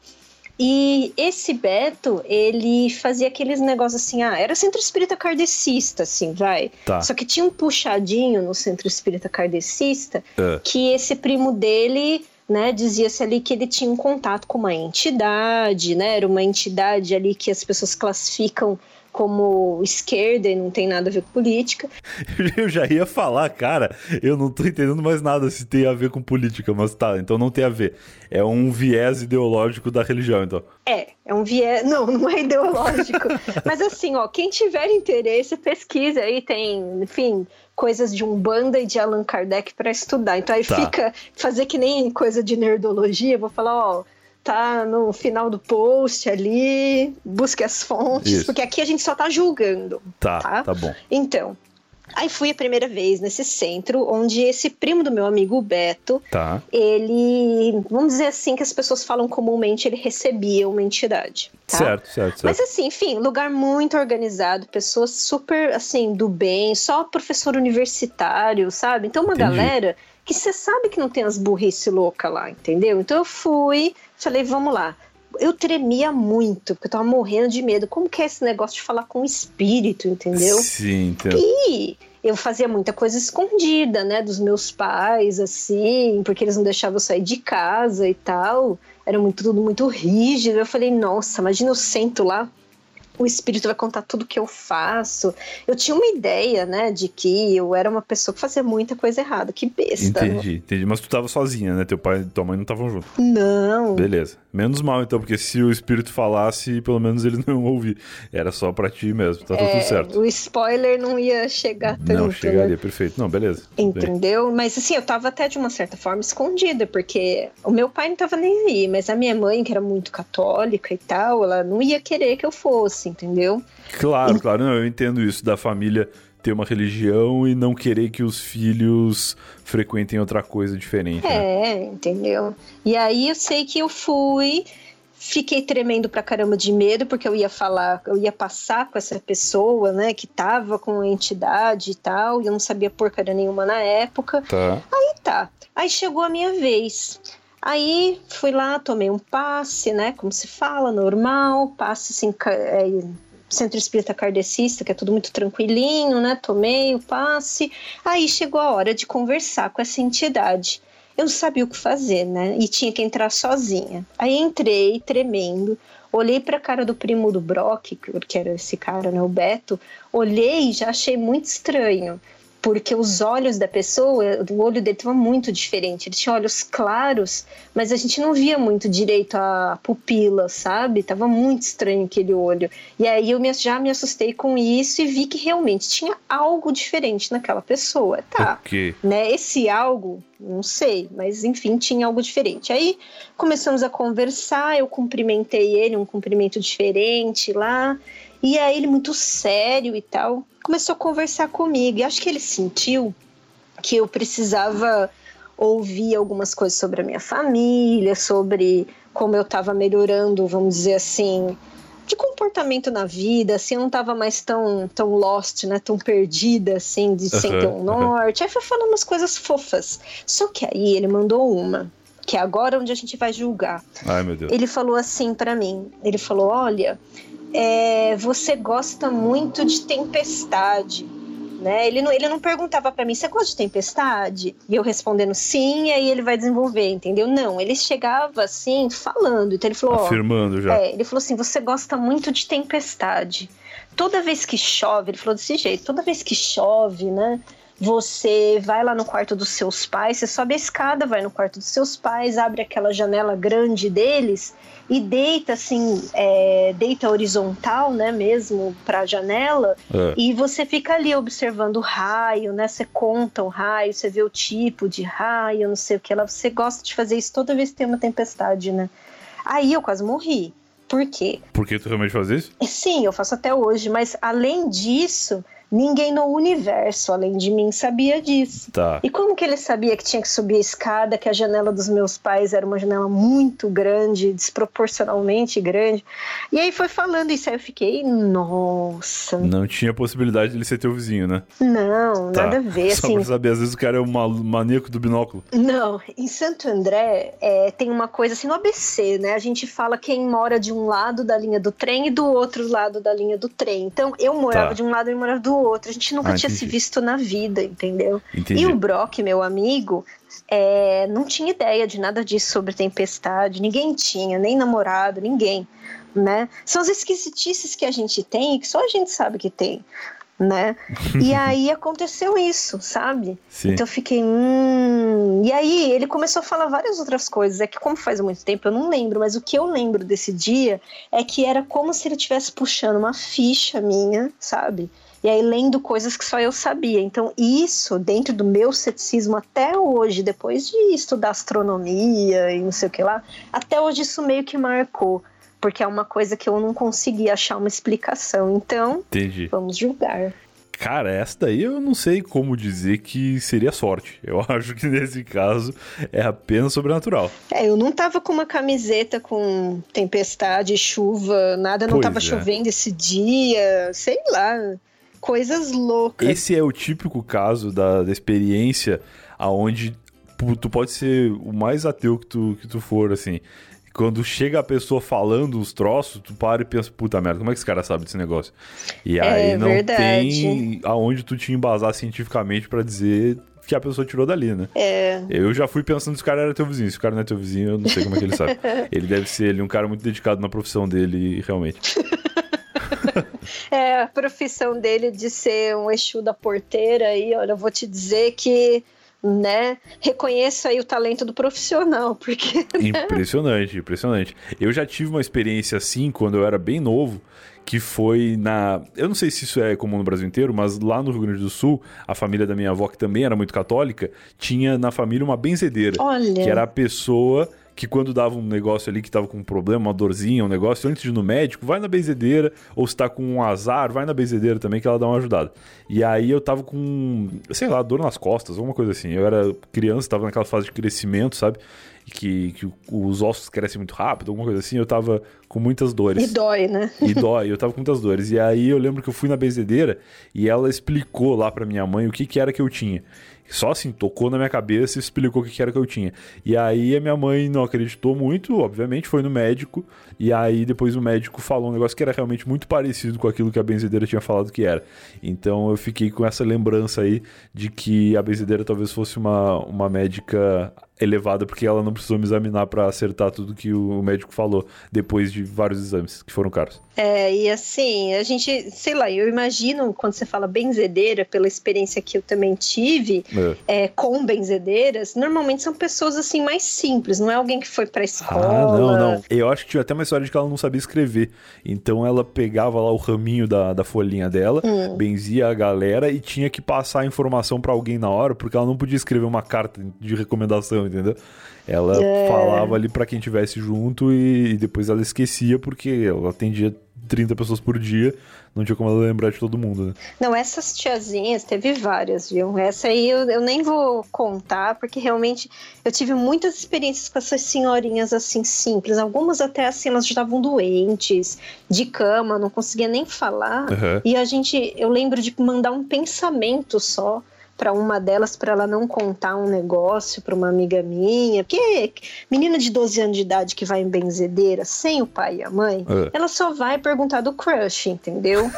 Speaker 2: E esse Beto, ele fazia aqueles negócios assim, ah, era centro espírita kardecista, assim, vai.
Speaker 1: Tá.
Speaker 2: Só que tinha um puxadinho no centro espírita kardecista
Speaker 1: é.
Speaker 2: que esse primo dele, né, dizia-se ali que ele tinha um contato com uma entidade, né, era uma entidade ali que as pessoas classificam como esquerda e não tem nada a ver com política.
Speaker 1: Eu já ia falar, cara, eu não tô entendendo mais nada se tem a ver com política, mas tá, então não tem a ver. É um viés ideológico da religião, então.
Speaker 2: É, é um viés. Não, não é ideológico. mas assim, ó, quem tiver interesse, pesquisa aí, tem, enfim, coisas de Umbanda e de Allan Kardec para estudar. Então aí tá. fica fazer que nem coisa de nerdologia, vou falar, ó tá no final do post ali, busque as fontes, Isso. porque aqui a gente só tá julgando.
Speaker 1: Tá, tá, tá bom.
Speaker 2: Então, Aí fui a primeira vez nesse centro, onde esse primo do meu amigo Beto,
Speaker 1: tá.
Speaker 2: ele, vamos dizer assim, que as pessoas falam comumente, ele recebia uma entidade. Tá?
Speaker 1: Certo, certo, certo.
Speaker 2: Mas assim, enfim, lugar muito organizado, pessoas super, assim, do bem, só professor universitário, sabe? Então uma Entendi. galera que você sabe que não tem as burrice louca lá, entendeu? Então eu fui, Falei, vamos lá. Eu tremia muito, porque eu tava morrendo de medo. Como que é esse negócio de falar com o espírito, entendeu?
Speaker 1: Sim, entendo.
Speaker 2: E eu fazia muita coisa escondida, né, dos meus pais, assim, porque eles não deixavam eu sair de casa e tal. Era muito, tudo muito rígido. Eu falei, nossa, imagina eu sento lá o espírito vai contar tudo que eu faço. Eu tinha uma ideia, né, de que eu era uma pessoa que fazia muita coisa errada. Que besta.
Speaker 1: Entendi, entendi. Mas tu tava sozinha, né? Teu pai e tua mãe não estavam juntos.
Speaker 2: Não.
Speaker 1: Beleza. Menos mal, então, porque se o espírito falasse, pelo menos eles não iam ouvir. Era só pra ti mesmo, tá é, tudo certo.
Speaker 2: O spoiler não ia chegar tanto.
Speaker 1: Não, chegaria,
Speaker 2: né?
Speaker 1: perfeito. Não, beleza.
Speaker 2: Entendeu? Bem. Mas assim, eu tava até de uma certa forma escondida, porque o meu pai não tava nem aí, mas a minha mãe, que era muito católica e tal, ela não ia querer que eu fosse, entendeu?
Speaker 1: Claro, e... claro, não, eu entendo isso da família ter uma religião e não querer que os filhos frequentem outra coisa diferente.
Speaker 2: Né? É, né? entendeu? E aí eu sei que eu fui, fiquei tremendo pra caramba de medo, porque eu ia falar, eu ia passar com essa pessoa, né, que tava com a entidade e tal, e eu não sabia porcaria nenhuma na época.
Speaker 1: Tá.
Speaker 2: Aí tá. Aí chegou a minha vez. Aí fui lá, tomei um passe, né? Como se fala, normal, passe assim, é, centro espírita kardecista, que é tudo muito tranquilinho, né? Tomei o passe. Aí chegou a hora de conversar com essa entidade. Eu não sabia o que fazer, né? E tinha que entrar sozinha. Aí entrei, tremendo. Olhei para a cara do primo do Brock, que era esse cara, né, o Beto. Olhei e já achei muito estranho porque os olhos da pessoa, o olho dele estava muito diferente. Ele tinha olhos claros, mas a gente não via muito direito a pupila, sabe? Tava muito estranho aquele olho. E aí eu já me assustei com isso e vi que realmente tinha algo diferente naquela pessoa. Tá.
Speaker 1: Okay.
Speaker 2: Né? Esse algo, não sei, mas enfim, tinha algo diferente. Aí começamos a conversar, eu cumprimentei ele, um cumprimento diferente lá. E aí ele muito sério e tal, começou a conversar comigo. E acho que ele sentiu que eu precisava ouvir algumas coisas sobre a minha família, sobre como eu estava melhorando, vamos dizer assim, de comportamento na vida, assim, eu não estava mais tão, tão lost, né, tão perdida, assim, de uhum, sem ter um norte. Uhum. Aí foi falando umas coisas fofas. Só que aí ele mandou uma, que é agora onde a gente vai julgar.
Speaker 1: Ai, meu Deus.
Speaker 2: Ele falou assim para mim, ele falou, olha, é, você gosta muito de tempestade. Né? Ele, não, ele não perguntava para mim, você gosta de tempestade? E eu respondendo sim, e aí ele vai desenvolver, entendeu? Não, ele chegava assim, falando. Então ele falou:
Speaker 1: Afirmando
Speaker 2: ó,
Speaker 1: já.
Speaker 2: É, ele falou assim: você gosta muito de tempestade. Toda vez que chove, ele falou desse jeito: toda vez que chove, né? Você vai lá no quarto dos seus pais, você sobe a escada, vai no quarto dos seus pais, abre aquela janela grande deles e deita assim, é, deita horizontal, né, mesmo para a janela, é. e você fica ali observando o raio, né? Você conta o raio, você vê o tipo de raio, não sei o que ela. Você gosta de fazer isso toda vez que tem uma tempestade, né? Aí eu quase morri. Por quê?
Speaker 1: Por que tu realmente faz isso?
Speaker 2: Sim, eu faço até hoje, mas além disso, Ninguém no universo, além de mim, sabia disso.
Speaker 1: Tá.
Speaker 2: E como que ele sabia que tinha que subir a escada, que a janela dos meus pais era uma janela muito grande, desproporcionalmente grande? E aí foi falando isso, aí eu fiquei, nossa.
Speaker 1: Não tinha possibilidade de ele ser teu vizinho, né?
Speaker 2: Não, tá. nada a ver.
Speaker 1: Só
Speaker 2: assim...
Speaker 1: pra saber, às vezes o cara é um maníaco do binóculo.
Speaker 2: Não, em Santo André é, tem uma coisa assim no ABC, né? A gente fala quem mora de um lado da linha do trem e do outro lado da linha do trem. Então eu morava tá. de um lado e morava do outro. A gente nunca ah, tinha se visto na vida, entendeu?
Speaker 1: Entendi.
Speaker 2: E o Brock, meu amigo, é, não tinha ideia de nada disso sobre tempestade. Ninguém tinha, nem namorado, ninguém. né? São as esquisitices que a gente tem e que só a gente sabe que tem né? E aí aconteceu isso, sabe? Sim. Então eu fiquei, hum. E aí ele começou a falar várias outras coisas. É que, como faz muito tempo, eu não lembro, mas o que eu lembro desse dia é que era como se ele estivesse puxando uma ficha minha, sabe? E aí lendo coisas que só eu sabia. Então, isso, dentro do meu ceticismo até hoje, depois de estudar astronomia e não sei o que lá, até hoje isso meio que marcou porque é uma coisa que eu não consegui achar uma explicação. Então, Entendi. vamos julgar.
Speaker 1: Cara, essa daí eu não sei como dizer que seria sorte. Eu acho que nesse caso é apenas sobrenatural.
Speaker 2: É, eu não tava com uma camiseta com tempestade, chuva, nada, não pois tava é. chovendo esse dia, sei lá, coisas loucas.
Speaker 1: Esse é o típico caso da, da experiência aonde tu pode ser o mais ateu que tu, que tu for, assim quando chega a pessoa falando os troços, tu para e pensa, puta merda, como é que esse cara sabe desse negócio? E é aí é, não verdade. tem aonde tu te embasar cientificamente para dizer que a pessoa tirou dali, né?
Speaker 2: É.
Speaker 1: Eu já fui pensando se o cara era teu vizinho. Se o cara não é teu vizinho, eu não sei como é que ele sabe. ele deve ser ele, um cara muito dedicado na profissão dele, realmente.
Speaker 2: é, a profissão dele de ser um Exu da porteira aí, olha, eu vou te dizer que né? Reconheça aí o talento do profissional, porque.
Speaker 1: Né? Impressionante, impressionante. Eu já tive uma experiência assim quando eu era bem novo, que foi na. Eu não sei se isso é comum no Brasil inteiro, mas lá no Rio Grande do Sul, a família da minha avó, que também era muito católica, tinha na família uma benzedeira.
Speaker 2: Olha.
Speaker 1: Que era a pessoa que quando dava um negócio ali que tava com um problema, uma dorzinha, um negócio, antes de ir no médico, vai na benzedeira, ou se tá com um azar, vai na benzedeira também que ela dá uma ajudada. E aí eu tava com, sei lá, dor nas costas, alguma coisa assim. Eu era criança, tava naquela fase de crescimento, sabe? Que, que os ossos crescem muito rápido, alguma coisa assim, eu tava com muitas dores.
Speaker 2: E dói, né?
Speaker 1: E dói, eu tava com muitas dores. E aí eu lembro que eu fui na benzedeira e ela explicou lá pra minha mãe o que que era que eu tinha. Só assim, tocou na minha cabeça e explicou o que era que eu tinha. E aí a minha mãe não acreditou muito, obviamente, foi no médico. E aí depois o médico falou um negócio que era realmente muito parecido com aquilo que a benzedeira tinha falado que era. Então eu fiquei com essa lembrança aí de que a benzedeira talvez fosse uma, uma médica elevada porque ela não precisou me examinar para acertar tudo que o médico falou depois de vários exames que foram caros.
Speaker 2: É, e assim, a gente, sei lá, eu imagino quando você fala benzedeira, pela experiência que eu também tive. É, com benzedeiras, normalmente são pessoas assim mais simples, não é alguém que foi pra escola. Ah,
Speaker 1: não, não. Eu acho que tinha até uma história de que ela não sabia escrever. Então ela pegava lá o raminho da, da folhinha dela, hum. benzia a galera e tinha que passar a informação para alguém na hora, porque ela não podia escrever uma carta de recomendação, entendeu? Ela é. falava ali para quem tivesse junto e, e, depois ela esquecia porque ela atendia 30 pessoas por dia, não tinha como ela lembrar de todo mundo, né?
Speaker 2: Não, essas tiazinhas, teve várias, viu? Essa aí eu, eu nem vou contar, porque realmente eu tive muitas experiências com essas senhorinhas assim simples. Algumas até assim, elas já estavam doentes, de cama, não conseguia nem falar. Uhum. E a gente, eu lembro de mandar um pensamento só para uma delas para ela não contar um negócio para uma amiga minha. Porque menina de 12 anos de idade que vai em benzedeira sem o pai e a mãe, é. ela só vai perguntar do crush, entendeu?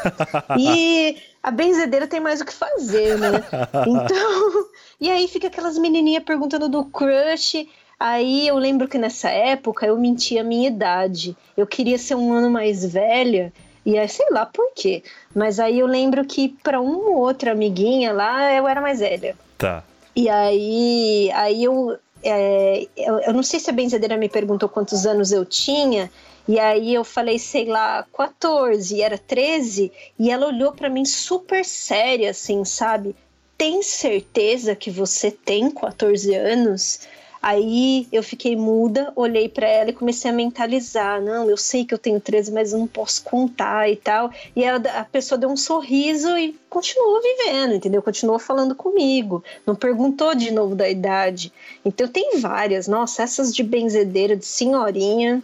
Speaker 2: e a benzedeira tem mais o que fazer, né? Então, e aí fica aquelas menininhas perguntando do crush. Aí eu lembro que nessa época eu mentia a minha idade. Eu queria ser um ano mais velha e aí, sei lá por quê. Mas aí eu lembro que para uma outra amiguinha lá, eu era mais velha.
Speaker 1: Tá.
Speaker 2: E aí, aí eu, é, eu, eu não sei se a benzedeira me perguntou quantos anos eu tinha. E aí eu falei, sei lá, 14, e era 13, e ela olhou para mim super séria, assim, sabe? Tem certeza que você tem 14 anos? Aí eu fiquei muda, olhei para ela e comecei a mentalizar. Não, eu sei que eu tenho 13, mas eu não posso contar e tal. E ela, a pessoa deu um sorriso e continuou vivendo, entendeu? Continuou falando comigo. Não perguntou de novo da idade. Então tem várias. Nossa, essas de benzedeira, de senhorinha.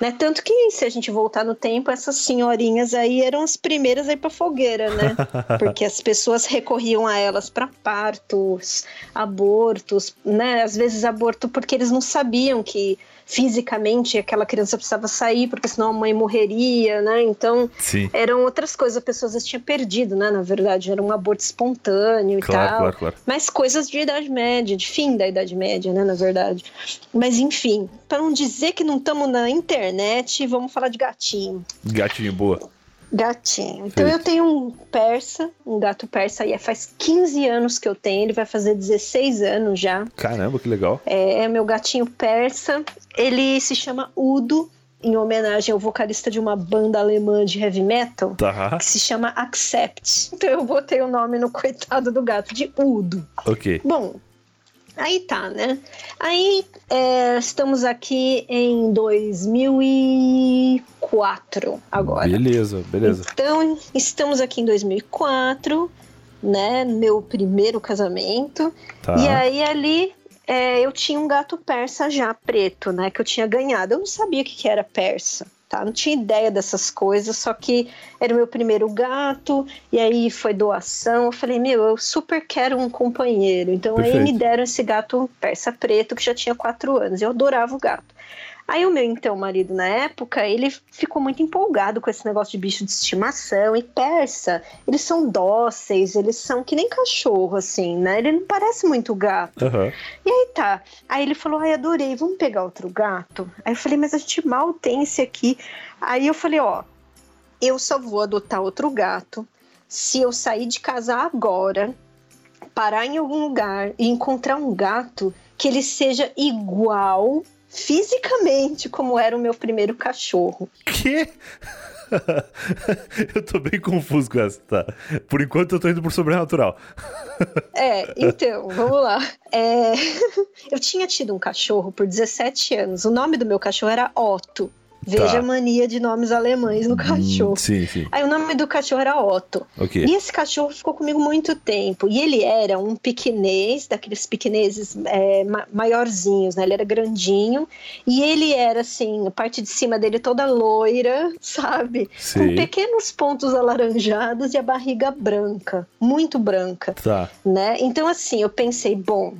Speaker 2: Né? Tanto que, se a gente voltar no tempo, essas senhorinhas aí eram as primeiras a ir pra fogueira, né? Porque as pessoas recorriam a elas para partos, abortos, né? Às vezes aborto porque eles não sabiam que fisicamente aquela criança precisava sair, porque senão a mãe morreria, né? Então,
Speaker 1: Sim.
Speaker 2: eram outras coisas, a pessoa às vezes tinha perdido, né? Na verdade, era um aborto espontâneo
Speaker 1: claro,
Speaker 2: e tal.
Speaker 1: Claro, claro.
Speaker 2: Mas coisas de Idade Média, de fim da Idade Média, né? Na verdade. Mas enfim, para não dizer que não estamos na internet, vamos falar de gatinho.
Speaker 1: Gatinho, boa.
Speaker 2: Gatinho. Então Feito. eu tenho um persa, um gato persa, e faz 15 anos que eu tenho, ele vai fazer 16 anos já.
Speaker 1: Caramba, que legal.
Speaker 2: É, é meu gatinho persa. Ele se chama Udo, em homenagem ao vocalista de uma banda alemã de heavy metal,
Speaker 1: tá.
Speaker 2: que se chama Accept. Então eu botei o nome no coitado do gato de Udo.
Speaker 1: Ok.
Speaker 2: Bom, Aí tá, né? Aí é, estamos aqui em 2004 agora.
Speaker 1: Beleza, beleza.
Speaker 2: Então, estamos aqui em 2004, né? Meu primeiro casamento.
Speaker 1: Tá.
Speaker 2: E aí ali é, eu tinha um gato persa já preto, né? Que eu tinha ganhado. Eu não sabia o que, que era persa tá? Não tinha ideia dessas coisas, só que era o meu primeiro gato, e aí foi doação. Eu falei, meu, eu super quero um companheiro. Então Perfeito. aí me deram esse gato persa preto que já tinha quatro anos. Eu adorava o gato. Aí o meu então marido na época, ele ficou muito empolgado com esse negócio de bicho de estimação e persa. Eles são dóceis, eles são que nem cachorro, assim, né? Ele não parece muito gato.
Speaker 1: Uhum.
Speaker 2: E aí tá. Aí ele falou: ai, adorei, vamos pegar outro gato? Aí eu falei, mas a gente mal tem esse aqui. Aí eu falei, ó, eu só vou adotar outro gato se eu sair de casa agora, parar em algum lugar e encontrar um gato que ele seja igual fisicamente como era o meu primeiro cachorro.
Speaker 1: Que? eu tô bem confuso com essa, tá? Por enquanto eu tô indo por sobrenatural.
Speaker 2: é, então, vamos lá. É... eu tinha tido um cachorro por 17 anos. O nome do meu cachorro era Otto. Veja tá. a mania de nomes alemães no cachorro. Hum,
Speaker 1: sim, sim.
Speaker 2: Aí o nome do cachorro era Otto.
Speaker 1: Okay.
Speaker 2: E esse cachorro ficou comigo muito tempo. E ele era um pequenês, daqueles pequeneses é, maiorzinhos, né? Ele era grandinho. E ele era, assim, a parte de cima dele toda loira, sabe?
Speaker 1: Sim.
Speaker 2: Com pequenos pontos alaranjados e a barriga branca. Muito branca.
Speaker 1: Tá.
Speaker 2: Né? Então, assim, eu pensei, bom,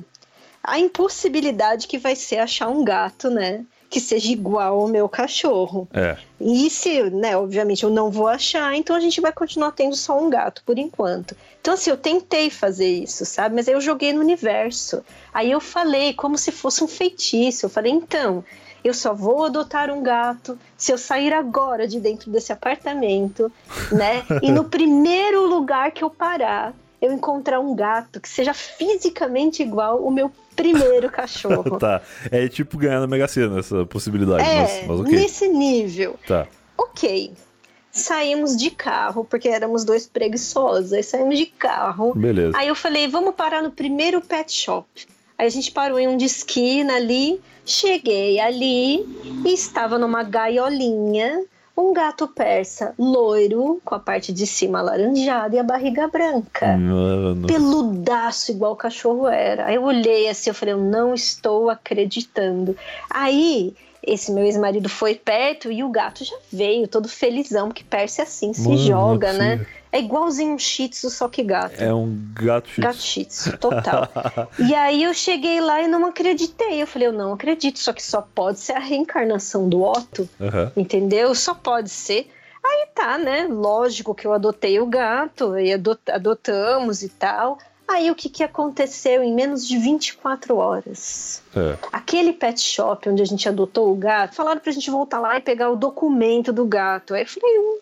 Speaker 2: a impossibilidade que vai ser achar um gato, né? Que seja igual ao meu cachorro.
Speaker 1: É.
Speaker 2: E se, né, obviamente eu não vou achar, então a gente vai continuar tendo só um gato por enquanto. Então, assim, eu tentei fazer isso, sabe? Mas aí eu joguei no universo. Aí eu falei como se fosse um feitiço. Eu falei, então, eu só vou adotar um gato se eu sair agora de dentro desse apartamento, né? e no primeiro lugar que eu parar, eu encontrar um gato que seja fisicamente igual o meu primeiro cachorro.
Speaker 1: tá. É tipo ganhar na Mega Sena essa possibilidade.
Speaker 2: É,
Speaker 1: mas, mas okay.
Speaker 2: nesse nível.
Speaker 1: Tá.
Speaker 2: Ok. Saímos de carro, porque éramos dois preguiçosos. Aí saímos de carro.
Speaker 1: Beleza.
Speaker 2: Aí eu falei, vamos parar no primeiro pet shop. Aí a gente parou em um de esquina ali. Cheguei ali e estava numa gaiolinha um gato persa loiro, com a parte de cima alaranjada e a barriga branca.
Speaker 1: Mano.
Speaker 2: Peludaço, igual o cachorro era. Aí eu olhei assim, eu falei, eu não estou acreditando. Aí esse meu ex-marido foi perto e o gato já veio, todo felizão, porque persa é assim, se
Speaker 1: Mano,
Speaker 2: joga, né? É igualzinho um shih tzu, só que gato.
Speaker 1: É um gato shih tzu.
Speaker 2: Gato shih tzu, total. e aí eu cheguei lá e não acreditei. Eu falei, eu não acredito, só que só pode ser a reencarnação do Otto.
Speaker 1: Uhum.
Speaker 2: Entendeu? Só pode ser. Aí tá, né? Lógico que eu adotei o gato, e adot adotamos e tal. Aí o que, que aconteceu em menos de 24 horas?
Speaker 1: É.
Speaker 2: Aquele pet shop onde a gente adotou o gato, falaram pra gente voltar lá e pegar o documento do gato. Aí eu falei, não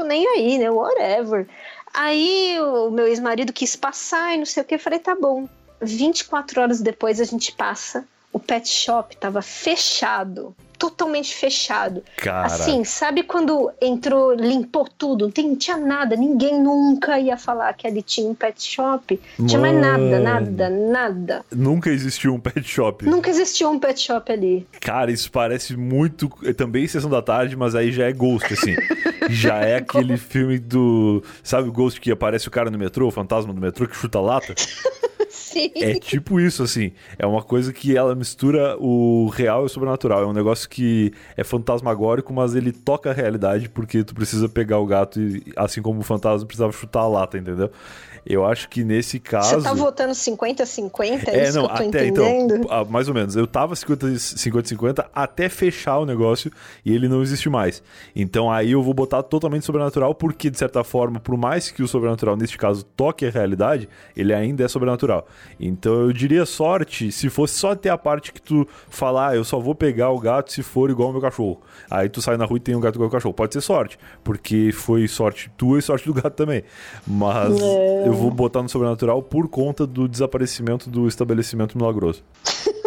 Speaker 2: tô nem aí, né? Whatever. Aí o meu ex-marido quis passar e não sei o que. Eu falei, tá bom. 24 horas depois a gente passa. O pet shop tava fechado totalmente fechado.
Speaker 1: Cara.
Speaker 2: Assim, sabe quando entrou, limpou tudo, não, tem, não tinha nada, ninguém nunca ia falar que ali tinha um pet shop. Não tinha mais nada, nada, nada.
Speaker 1: Nunca existiu um pet shop.
Speaker 2: Nunca existiu um pet shop ali.
Speaker 1: Cara, isso parece muito. Também sessão da tarde, mas aí já é Ghost, assim. já é aquele filme do. Sabe o Ghost que aparece o cara no metrô, o fantasma do metrô que chuta lata?
Speaker 2: Sim.
Speaker 1: É tipo isso, assim. É uma coisa que ela mistura o real e o sobrenatural. É um negócio que é fantasmagórico, mas ele toca a realidade porque tu precisa pegar o gato e, assim como o fantasma precisava chutar a lata, entendeu? Eu acho que nesse caso. Você
Speaker 2: tá votando 50-50? É, é não, até então, entendendo? então,
Speaker 1: mais ou menos. Eu tava 50-50 até fechar o negócio e ele não existe mais. Então aí eu vou botar totalmente sobrenatural, porque de certa forma, por mais que o sobrenatural neste caso toque a realidade, ele ainda é sobrenatural. Então eu diria sorte se fosse só até a parte que tu falar, ah, eu só vou pegar o gato se for igual ao meu cachorro. Aí tu sai na rua e tem um gato igual ao cachorro. Pode ser sorte, porque foi sorte tua e sorte do gato também. Mas é... eu vou botar no sobrenatural por conta do desaparecimento do estabelecimento milagroso.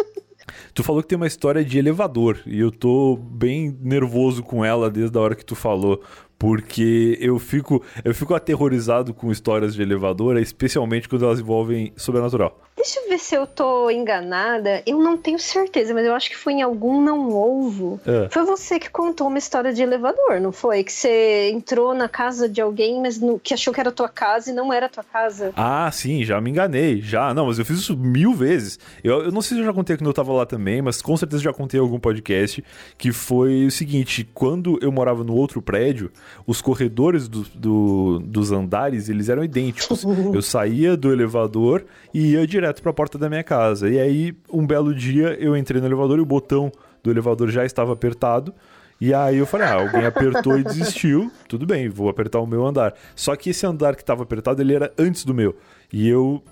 Speaker 1: Tu falou que tem uma história de elevador e eu tô bem nervoso com ela desde a hora que tu falou, porque eu fico eu fico aterrorizado com histórias de elevador, especialmente quando elas envolvem sobrenatural.
Speaker 2: Deixa eu ver se eu tô enganada. Eu não tenho certeza, mas eu acho que foi em algum não ovo. É. Foi você que contou uma história de elevador, não foi? Que você entrou na casa de alguém, mas no, que achou que era tua casa e não era tua casa.
Speaker 1: Ah, sim, já me enganei. Já, não, mas eu fiz isso mil vezes. Eu, eu não sei se eu já contei quando eu tava lá também, mas com certeza já contei em algum podcast. Que foi o seguinte: quando eu morava no outro prédio, os corredores do, do, dos andares eles eram idênticos. eu saía do elevador e ia direto direto para a porta da minha casa. E aí, um belo dia, eu entrei no elevador e o botão do elevador já estava apertado. E aí eu falei, ah, alguém apertou e desistiu, tudo bem, vou apertar o meu andar. Só que esse andar que estava apertado, ele era antes do meu. E eu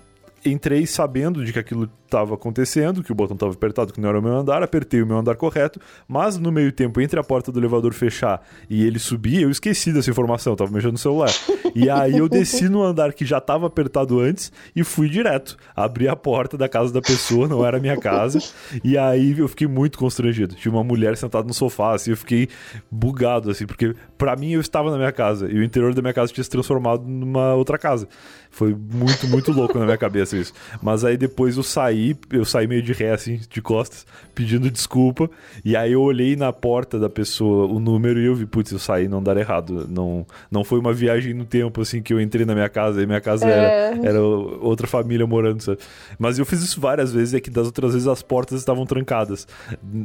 Speaker 1: entrei sabendo de que aquilo estava acontecendo, que o botão estava apertado, que não era o meu andar, apertei o meu andar correto, mas no meio tempo, entre a porta do elevador fechar e ele subir, eu esqueci dessa informação, estava mexendo no celular. E aí eu desci no andar que já estava apertado antes e fui direto. Abri a porta da casa da pessoa, não era minha casa, e aí eu fiquei muito constrangido. Tinha uma mulher sentada no sofá, assim, eu fiquei bugado, assim, porque para mim eu estava na minha casa e o interior da minha casa tinha se transformado numa outra casa. Foi muito, muito louco na minha cabeça isso. Mas aí depois eu saí, eu saí meio de ré, assim, de costas, pedindo desculpa. E aí eu olhei na porta da pessoa o número e eu vi, putz, eu saí, não dar errado. Não, não foi uma viagem no tempo, assim, que eu entrei na minha casa e minha casa é. era, era outra família morando, sabe? Mas eu fiz isso várias vezes, é que das outras vezes as portas estavam trancadas.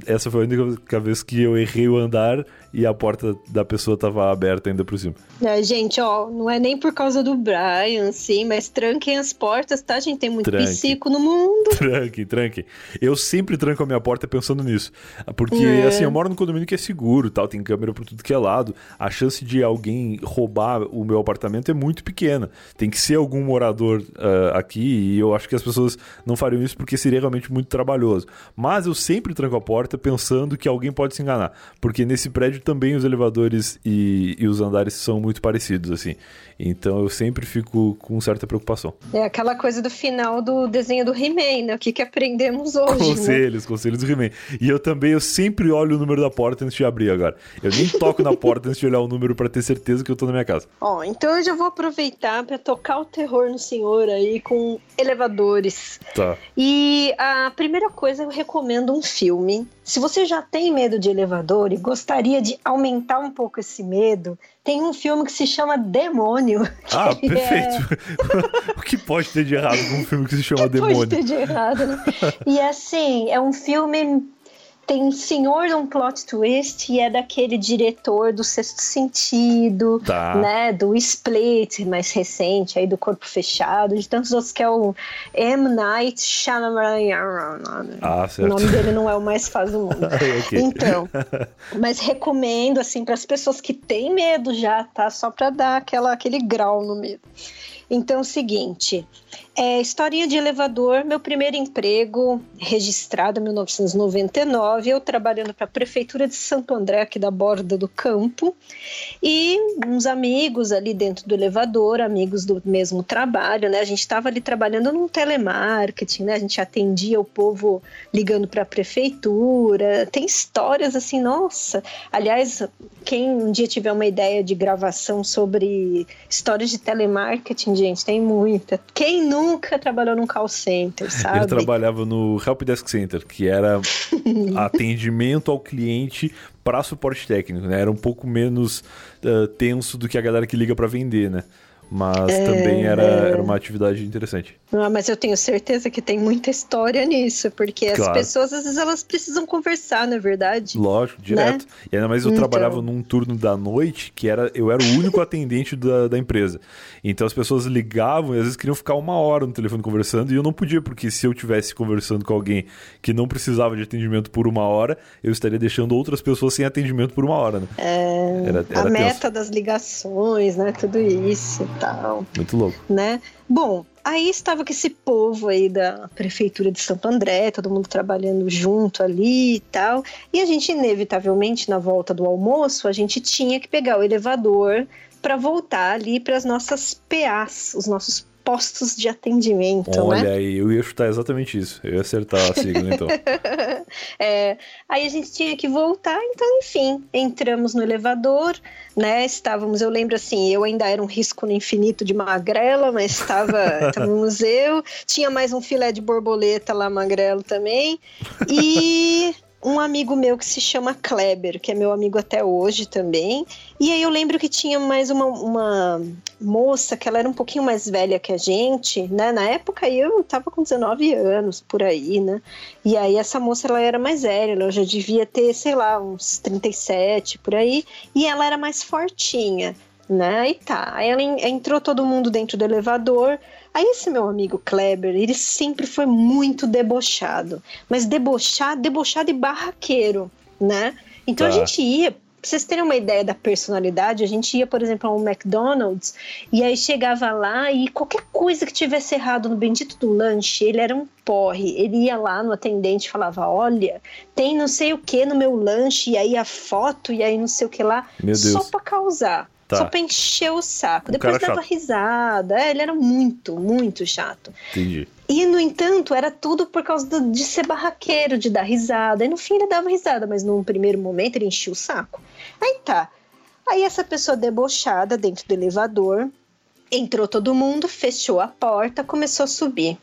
Speaker 1: Essa foi a única vez que eu errei o andar e a porta da pessoa estava aberta ainda por cima.
Speaker 2: É, gente, ó, não é nem por causa do Brian, sim, mas tranquem as portas, tá, gente? Tem muito tranque. psico no mundo.
Speaker 1: Tranquem, tranquem. Eu sempre tranco a minha porta pensando nisso. Porque, é. assim, eu moro num condomínio que é seguro, tal, tem câmera por tudo que é lado. A chance de alguém roubar o meu apartamento é muito pequena. Tem que ser algum morador uh, aqui e eu acho que as pessoas não fariam isso porque seria realmente muito trabalhoso. Mas eu sempre tranco a porta pensando que alguém pode se enganar. Porque nesse prédio também os elevadores e, e os andares são muito parecidos, assim. Então eu sempre fico com certa preocupação.
Speaker 2: É aquela coisa do final do desenho do He-Man, né? O que, que aprendemos hoje?
Speaker 1: Né? Conselhos, né? conselhos do He-Man. E eu também, eu sempre olho o número da porta antes de abrir agora. Eu nem toco na porta antes de olhar o número para ter certeza que eu tô na minha casa.
Speaker 2: Ó, então eu já vou aproveitar para tocar o terror no senhor aí com elevadores.
Speaker 1: Tá.
Speaker 2: E a primeira coisa, eu recomendo um filme. Se você já tem medo de elevador e gostaria de aumentar um pouco esse medo, tem um filme que se chama Demônio.
Speaker 1: Ah, é perfeito. É... o que pode ter de errado com um filme que se chama que Demônio?
Speaker 2: Pode ter de errado, né? e assim, é um filme tem um senhor um plot twist e é daquele diretor do Sexto Sentido, tá. né, do Split, mais recente, aí do Corpo Fechado, de tantos outros que é o M. Night Shyamalan.
Speaker 1: Ah,
Speaker 2: certo. O nome dele não é o mais fácil do mundo. okay. Então, mas recomendo, assim, para as pessoas que têm medo já, tá? Só para dar aquela, aquele grau no medo. Então, é o seguinte, é, historinha de elevador, meu primeiro emprego, registrado em 1999, eu trabalhando para a Prefeitura de Santo André, aqui da borda do campo, e uns amigos ali dentro do elevador, amigos do mesmo trabalho, né? A gente estava ali trabalhando num telemarketing, né? A gente atendia o povo ligando para a prefeitura, tem histórias assim, nossa. Aliás, quem um dia tiver uma ideia de gravação sobre histórias de telemarketing, gente, tem muita. Quem nunca trabalhou num call center, sabe?
Speaker 1: Eu trabalhava no Help Desk Center, que era atendimento ao cliente para suporte técnico, né? Era um pouco menos uh, tenso do que a galera que liga para vender, né? Mas é... também era, era uma atividade interessante.
Speaker 2: Ah, mas eu tenho certeza que tem muita história nisso, porque claro. as pessoas às vezes elas precisam conversar, na é verdade.
Speaker 1: Lógico, direto. Né? E ainda mais eu então... trabalhava num turno da noite que era eu era o único atendente da, da empresa. Então as pessoas ligavam e às vezes queriam ficar uma hora no telefone conversando e eu não podia, porque se eu tivesse conversando com alguém que não precisava de atendimento por uma hora, eu estaria deixando outras pessoas sem atendimento por uma hora, né?
Speaker 2: É, era, era a tenso. meta das ligações, né? Tudo isso tal.
Speaker 1: Muito louco.
Speaker 2: Né? Bom, aí estava com esse povo aí da prefeitura de Santo André, todo mundo trabalhando junto ali e tal. E a gente, inevitavelmente, na volta do almoço, a gente tinha que pegar o elevador para voltar ali para as nossas PAs, os nossos postos de atendimento,
Speaker 1: Olha
Speaker 2: né?
Speaker 1: aí, eu ia chutar exatamente isso. Eu ia acertar a sigla, então.
Speaker 2: é, aí a gente tinha que voltar, então, enfim, entramos no elevador, né? Estávamos, eu lembro assim, eu ainda era um risco no infinito de magrela, mas estava, estava no museu. Tinha mais um filé de borboleta lá, magrelo também. E um amigo meu que se chama Kleber, que é meu amigo até hoje também. E aí eu lembro que tinha mais uma, uma moça que ela era um pouquinho mais velha que a gente, né? Na época eu tava com 19 anos por aí, né? E aí essa moça ela era mais velha, ela já devia ter, sei lá, uns 37 por aí, e ela era mais fortinha, né? Aí tá. Aí ela entrou todo mundo dentro do elevador. Aí esse meu amigo Kleber, ele sempre foi muito debochado, mas debochado, debochado e barraqueiro, né? Então tá. a gente ia, pra vocês terem uma ideia da personalidade, a gente ia, por exemplo, a um McDonald's e aí chegava lá e qualquer coisa que tivesse errado no bendito do lanche, ele era um porre. Ele ia lá no atendente e falava: Olha, tem não sei o que no meu lanche, e aí a foto, e aí não sei o que lá, só pra causar. Tá. Só pra encher o saco. Depois dava chato. risada. É, ele era muito, muito chato.
Speaker 1: Entendi.
Speaker 2: E, no entanto, era tudo por causa do, de ser barraqueiro, de dar risada. E no fim ele dava risada, mas num primeiro momento ele enchia o saco. Aí tá. Aí essa pessoa debochada dentro do elevador, entrou todo mundo, fechou a porta, começou a subir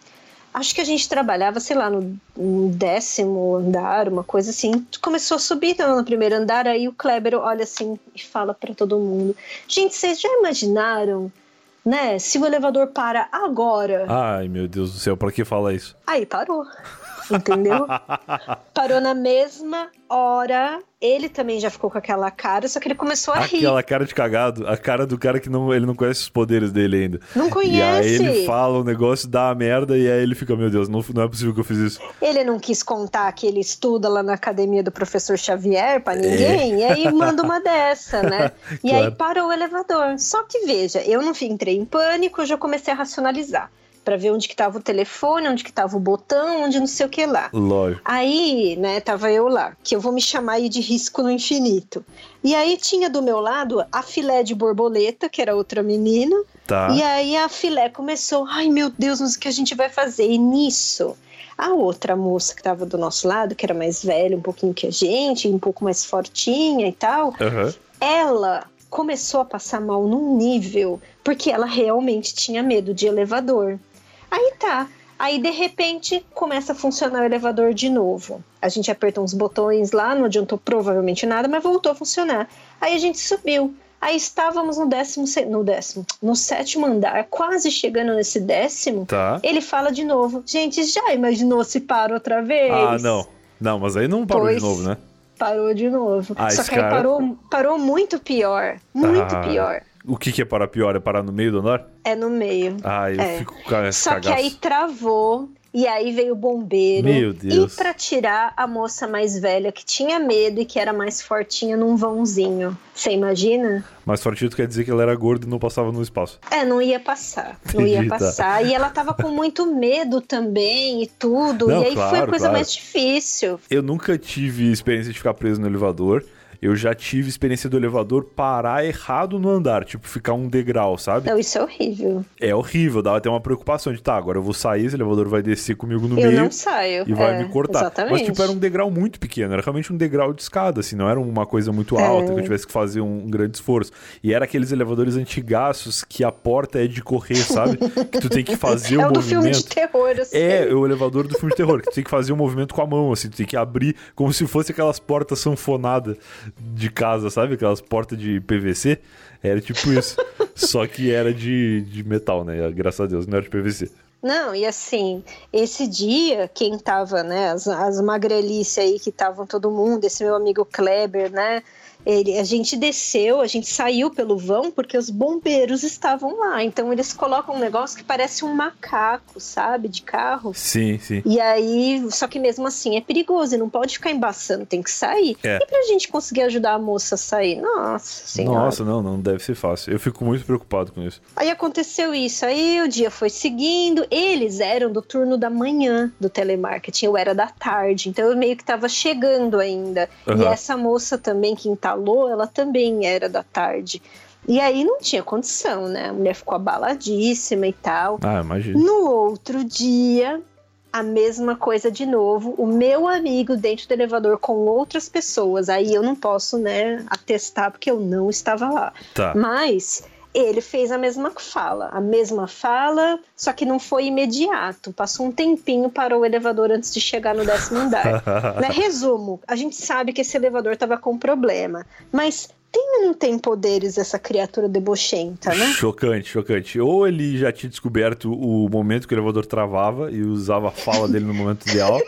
Speaker 2: acho que a gente trabalhava, sei lá, no, no, décimo andar, uma coisa assim. Começou a subir então, no primeiro andar, aí o Kleber olha assim e fala para todo mundo: Gente, vocês já imaginaram, né? Se o elevador para agora.
Speaker 1: Ai, meu Deus do céu, para que fala isso?
Speaker 2: Aí parou. Entendeu? Parou na mesma hora. Ele também já ficou com aquela cara, só que ele começou a
Speaker 1: aquela
Speaker 2: rir.
Speaker 1: Aquela cara de cagado, a cara do cara que não, ele não conhece os poderes dele ainda.
Speaker 2: Não conhece.
Speaker 1: E aí ele fala o um negócio, dá a merda, e aí ele fica, meu Deus, não, não é possível que eu fiz isso.
Speaker 2: Ele não quis contar que ele estuda lá na academia do professor Xavier para ninguém, é. e aí manda uma dessa, né? E claro. aí parou o elevador. Só que veja, eu não entrei em pânico, eu já comecei a racionalizar para ver onde que tava o telefone, onde que tava o botão, onde não sei o que lá.
Speaker 1: Lógico.
Speaker 2: Aí, né, tava eu lá, que eu vou me chamar aí de risco no infinito. E aí tinha do meu lado a filé de borboleta, que era outra menina.
Speaker 1: Tá.
Speaker 2: E aí a filé começou, ai meu Deus, mas o que a gente vai fazer? E nisso, a outra moça que estava do nosso lado, que era mais velha um pouquinho que a gente, um pouco mais fortinha e tal,
Speaker 1: uhum.
Speaker 2: ela começou a passar mal num nível, porque ela realmente tinha medo de elevador. Aí tá. Aí de repente começa a funcionar o elevador de novo. A gente apertou uns botões lá, não adiantou provavelmente nada, mas voltou a funcionar. Aí a gente subiu. Aí estávamos no décimo, no décimo, no sétimo andar, quase chegando nesse décimo.
Speaker 1: Tá.
Speaker 2: Ele fala de novo. Gente, já imaginou se para outra vez?
Speaker 1: Ah, não. Não, mas aí não parou pois, de novo, né?
Speaker 2: Parou de novo. Ah, Só que cara... aí parou, parou muito pior. Muito ah. pior.
Speaker 1: O que, que é parar pior? É parar no meio do andar?
Speaker 2: É no meio.
Speaker 1: Ah, eu
Speaker 2: é.
Speaker 1: fico com esse
Speaker 2: Só
Speaker 1: cagaço.
Speaker 2: que aí travou. E aí veio o bombeiro.
Speaker 1: Meu Deus.
Speaker 2: E pra tirar a moça mais velha que tinha medo e que era mais fortinha num vãozinho. Você imagina?
Speaker 1: Mais fortinho quer dizer que ela era gorda e não passava no espaço.
Speaker 2: É, não ia passar. Não ia tá. passar. E ela tava com muito medo também e tudo. Não, e aí claro, foi a coisa claro. mais difícil.
Speaker 1: Eu nunca tive experiência de ficar preso no elevador eu já tive experiência do elevador parar errado no andar, tipo, ficar um degrau, sabe?
Speaker 2: Não, isso é horrível.
Speaker 1: É horrível, dava até uma preocupação de, tá, agora eu vou sair, esse elevador vai descer comigo no
Speaker 2: eu
Speaker 1: meio.
Speaker 2: Eu não saio.
Speaker 1: E vai
Speaker 2: é,
Speaker 1: me cortar.
Speaker 2: Exatamente.
Speaker 1: Mas, tipo, era um degrau muito pequeno, era realmente um degrau de escada, assim, não era uma coisa muito alta, é. que eu tivesse que fazer um, um, grande esforço. E era aqueles elevadores antigaços que a porta é de correr, sabe? que tu tem que fazer o é um movimento. É o do filme de
Speaker 2: terror, assim.
Speaker 1: É, o elevador do filme de terror, que tu tem que fazer o um movimento com a mão, assim, tu tem que abrir como se fosse aquelas portas sanfonadas de casa, sabe? Aquelas portas de PVC. Era tipo isso. Só que era de, de metal, né? Graças a Deus, não era de PVC.
Speaker 2: Não, e assim, esse dia, quem tava, né, as, as magrelices aí que estavam todo mundo, esse meu amigo Kleber, né, ele, a gente desceu, a gente saiu pelo vão porque os bombeiros estavam lá. Então eles colocam um negócio que parece um macaco, sabe? De carro.
Speaker 1: Sim, sim.
Speaker 2: E aí, só que mesmo assim é perigoso e não pode ficar embaçando, tem que sair. É. E pra gente conseguir ajudar a moça a sair? Nossa senhora.
Speaker 1: Nossa, não, não deve ser fácil. Eu fico muito preocupado com isso.
Speaker 2: Aí aconteceu isso. Aí o dia foi seguindo. Eles eram do turno da manhã do telemarketing, eu era da tarde. Então eu meio que tava chegando ainda. Uhum. E essa moça também que tá falou, ela também era da tarde. E aí não tinha condição, né? A mulher ficou abaladíssima e tal.
Speaker 1: Ah, imagina.
Speaker 2: No outro dia, a mesma coisa de novo. O meu amigo dentro do elevador com outras pessoas. Aí eu não posso, né, atestar porque eu não estava lá.
Speaker 1: Tá.
Speaker 2: Mas ele fez a mesma fala, a mesma fala, só que não foi imediato. Passou um tempinho para o elevador antes de chegar no décimo andar. né? Resumo: a gente sabe que esse elevador estava com problema, mas tem ou não tem poderes essa criatura debochenta, né?
Speaker 1: Chocante, chocante. Ou ele já tinha descoberto o momento que o elevador travava e usava a fala dele no momento ideal.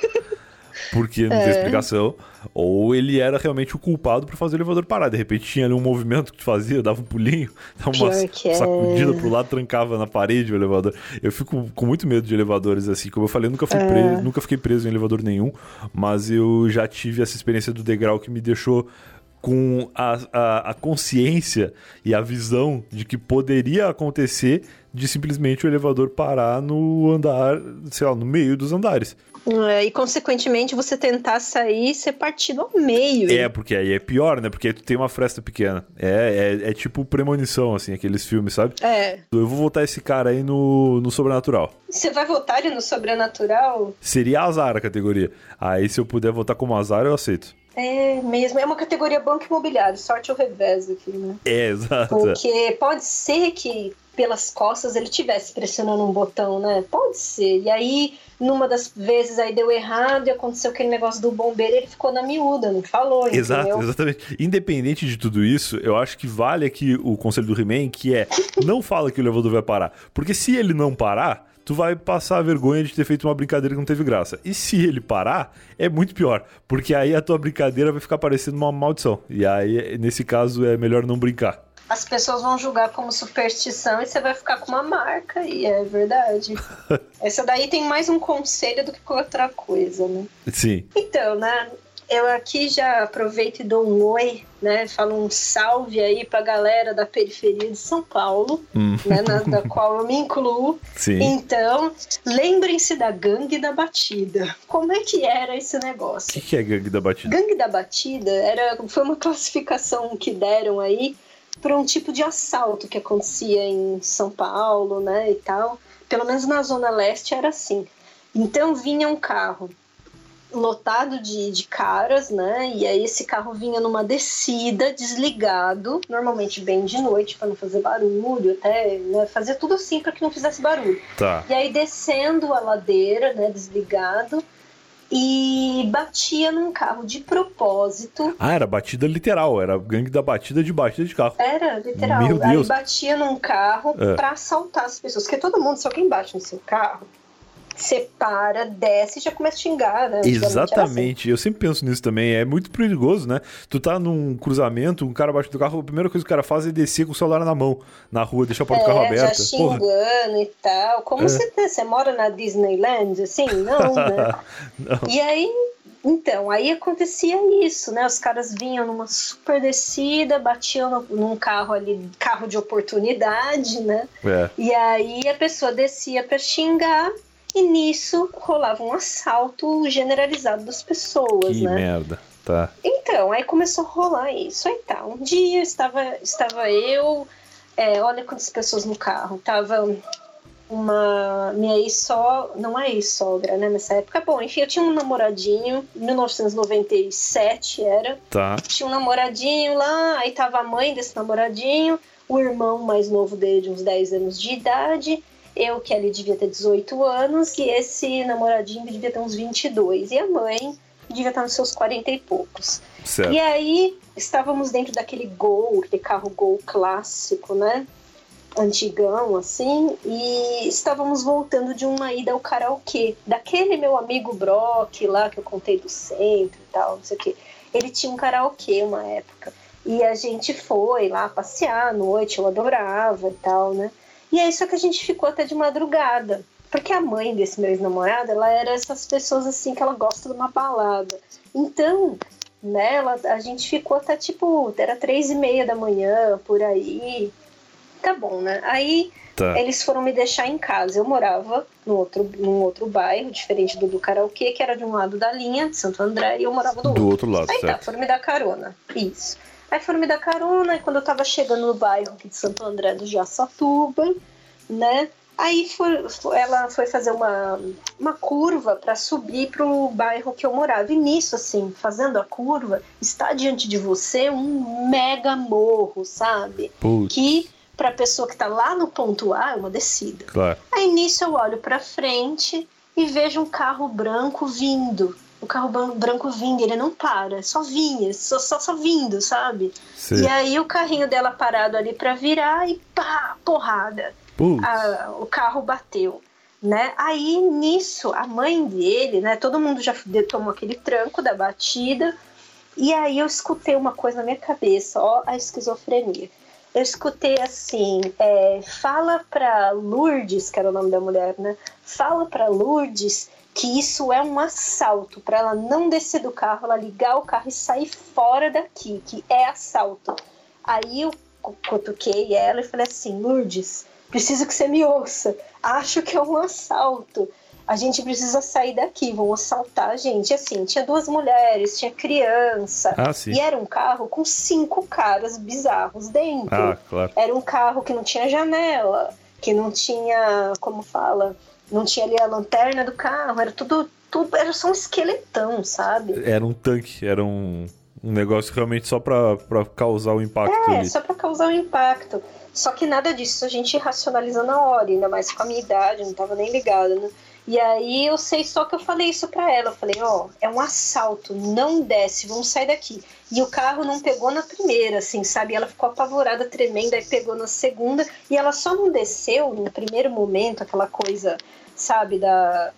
Speaker 1: porque não é. tem explicação. Ou ele era realmente o culpado por fazer o elevador parar. De repente tinha ali um movimento que tu fazia, dava um pulinho, dava uma é. sacudida pro lado, trancava na parede o elevador. Eu fico com muito medo de elevadores assim. Como eu falei, eu nunca, fui é. preso, nunca fiquei preso em elevador nenhum, mas eu já tive essa experiência do degrau que me deixou com a, a, a, consciência e a visão de que poderia acontecer de simplesmente o elevador parar no andar, sei lá, no meio dos andares.
Speaker 2: É, e consequentemente você tentar sair e ser partido ao meio.
Speaker 1: É, porque aí é pior, né? Porque aí tu tem uma fresta pequena. É, é, é tipo premonição, assim, aqueles filmes, sabe?
Speaker 2: É.
Speaker 1: Eu vou votar esse cara aí no, no Sobrenatural.
Speaker 2: Você vai votar ele no Sobrenatural?
Speaker 1: Seria azar a categoria. Aí se eu puder votar como azar, eu aceito.
Speaker 2: É mesmo, é uma categoria banco imobiliário, sorte ou revés aqui, né?
Speaker 1: É, exato.
Speaker 2: Porque pode ser que pelas costas ele estivesse pressionando um botão, né? Pode ser. E aí, numa das vezes aí deu errado e aconteceu aquele negócio do bombeiro, ele ficou na miúda, não falou,
Speaker 1: Exato, entendeu? exatamente. Independente de tudo isso, eu acho que vale aqui o conselho do He-Man, que é não fala que o elevador vai parar. Porque se ele não parar, tu vai passar a vergonha de ter feito uma brincadeira que não teve graça. E se ele parar, é muito pior, porque aí a tua brincadeira vai ficar parecendo uma maldição. E aí, nesse caso, é melhor não brincar.
Speaker 2: As pessoas vão julgar como superstição e você vai ficar com uma marca, e é verdade. Essa daí tem mais um conselho do que outra coisa, né?
Speaker 1: Sim.
Speaker 2: Então, né? Eu aqui já aproveito e dou um oi, né? Falo um salve aí pra galera da periferia de São Paulo, hum. né? Na, da qual eu me incluo.
Speaker 1: Sim.
Speaker 2: Então, lembrem-se da Gangue da Batida. Como é que era esse negócio?
Speaker 1: O que, que, é Gangue da Batida?
Speaker 2: Gangue da Batida era, foi uma classificação que deram aí para um tipo de assalto que acontecia em São Paulo, né? E tal. Pelo menos na Zona Leste era assim. Então vinha um carro lotado de, de caras, né? E aí esse carro vinha numa descida, desligado, normalmente bem de noite para não fazer barulho, até né, fazer tudo assim para que não fizesse barulho.
Speaker 1: Tá.
Speaker 2: E aí descendo a ladeira, né, desligado, e batia num carro de propósito.
Speaker 1: Ah, era batida literal, era gangue da batida de batida de carro.
Speaker 2: Era, literal.
Speaker 1: Meu Deus.
Speaker 2: Aí batia num carro é. para assaltar as pessoas. Porque todo mundo, se alguém bate no seu carro, você para, desce e já começa a xingar, né?
Speaker 1: Exatamente. Assim. Eu sempre penso nisso também. É muito perigoso, né? Tu tá num cruzamento, um cara bate do carro, a primeira coisa que o cara faz é descer com o celular na mão, na rua, deixar a porta é, do carro aberta.
Speaker 2: Já xingando Porra. e tal. Como é. você, você mora na Disneyland, assim? Não, né? Não. E aí, então, aí acontecia isso, né? Os caras vinham numa super descida, batiam no, num carro ali, carro de oportunidade, né?
Speaker 1: É.
Speaker 2: E aí a pessoa descia para xingar e nisso rolava um assalto generalizado das pessoas,
Speaker 1: que
Speaker 2: né?
Speaker 1: merda. Tá.
Speaker 2: Então, aí começou a rolar isso. Aí tá, um dia estava, estava eu, é, olha quantas pessoas no carro. Tava uma minha ex-sogra, não é ex-sogra, né, nessa época. Bom, enfim, eu tinha um namoradinho, 1997 era.
Speaker 1: Tá.
Speaker 2: Tinha um namoradinho lá, aí tava a mãe desse namoradinho, o irmão mais novo dele, de uns 10 anos de idade, eu, que devia ter 18 anos, e esse namoradinho devia ter uns 22. E a mãe devia estar nos seus 40 e poucos.
Speaker 1: Certo.
Speaker 2: E aí estávamos dentro daquele Gol, aquele carro Gol clássico, né? Antigão, assim, e estávamos voltando de uma ida ao karaokê. Daquele meu amigo Brock lá que eu contei do centro e tal, não sei o quê. Ele tinha um karaokê uma época. E a gente foi lá passear à noite, eu adorava e tal, né? E aí só que a gente ficou até de madrugada. Porque a mãe desse meu ex-namorado, ela era essas pessoas assim que ela gosta de uma balada. Então, né, ela, a gente ficou até tipo, era três e meia da manhã, por aí. Tá bom, né? Aí tá. eles foram me deixar em casa. Eu morava no outro, num outro bairro, diferente do do karaokê, que era de um lado da linha, de Santo André, e eu morava do,
Speaker 1: do outro. outro lado.
Speaker 2: Aí
Speaker 1: tá, certo.
Speaker 2: tá, foram me dar carona. Isso. Aí foram me dar carona, e quando eu tava chegando no bairro aqui de Santo André do Jaçatuba, né? Aí foi, foi, ela foi fazer uma, uma curva para subir para o bairro que eu morava. E nisso, assim, fazendo a curva, está diante de você um mega morro, sabe?
Speaker 1: Putz.
Speaker 2: Que para a pessoa que está lá no ponto A é uma descida.
Speaker 1: Claro.
Speaker 2: Aí nisso eu olho para frente e vejo um carro branco vindo. O carro branco vindo, ele não para, só vinha, só, só, só vindo, sabe?
Speaker 1: Sim.
Speaker 2: E aí o carrinho dela parado ali para virar e pá, porrada a, o carro bateu. Né? Aí nisso, a mãe dele, né? Todo mundo já tomou aquele tranco da batida. E aí eu escutei uma coisa na minha cabeça, ó, a esquizofrenia. Eu escutei assim, é, fala pra Lourdes, que era o nome da mulher, né? Fala pra Lourdes que isso é um assalto, para ela não descer do carro, ela ligar o carro e sair fora daqui, que é assalto. Aí eu cutuquei ela e falei assim, Lourdes, Preciso que você me ouça. Acho que é um assalto. A gente precisa sair daqui, vão assaltar a gente. Assim, tinha duas mulheres, tinha criança.
Speaker 1: Ah, sim.
Speaker 2: E era um carro com cinco caras bizarros dentro.
Speaker 1: Ah, claro.
Speaker 2: Era um carro que não tinha janela, que não tinha, como fala, não tinha ali a lanterna do carro, era tudo, tudo era só um esqueletão, sabe?
Speaker 1: Era um tanque, era um, um negócio realmente só para causar o impacto.
Speaker 2: É,
Speaker 1: ali.
Speaker 2: só para causar o impacto. Só que nada disso a gente racionaliza na hora, ainda mais com a minha idade, não tava nem ligada, né? E aí eu sei só que eu falei isso para ela. Eu falei, ó, oh, é um assalto, não desce, vamos sair daqui. E o carro não pegou na primeira, assim, sabe? Ela ficou apavorada, tremenda, aí pegou na segunda. E ela só não desceu no primeiro momento, aquela coisa, sabe, da,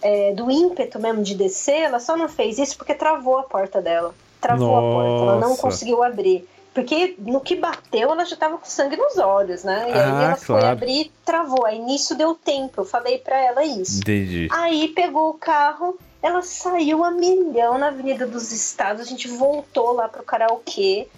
Speaker 2: é, do ímpeto mesmo de descer. Ela só não fez isso porque travou a porta dela. Travou
Speaker 1: Nossa.
Speaker 2: a porta, ela não conseguiu abrir. Porque no que bateu, ela já tava com sangue nos olhos, né? E
Speaker 1: ah,
Speaker 2: aí ela
Speaker 1: claro.
Speaker 2: foi abrir e travou. Aí nisso deu tempo. Eu falei para ela isso.
Speaker 1: Entendi.
Speaker 2: Aí pegou o carro, ela saiu a milhão na Avenida dos Estados. A gente voltou lá pro karaokê.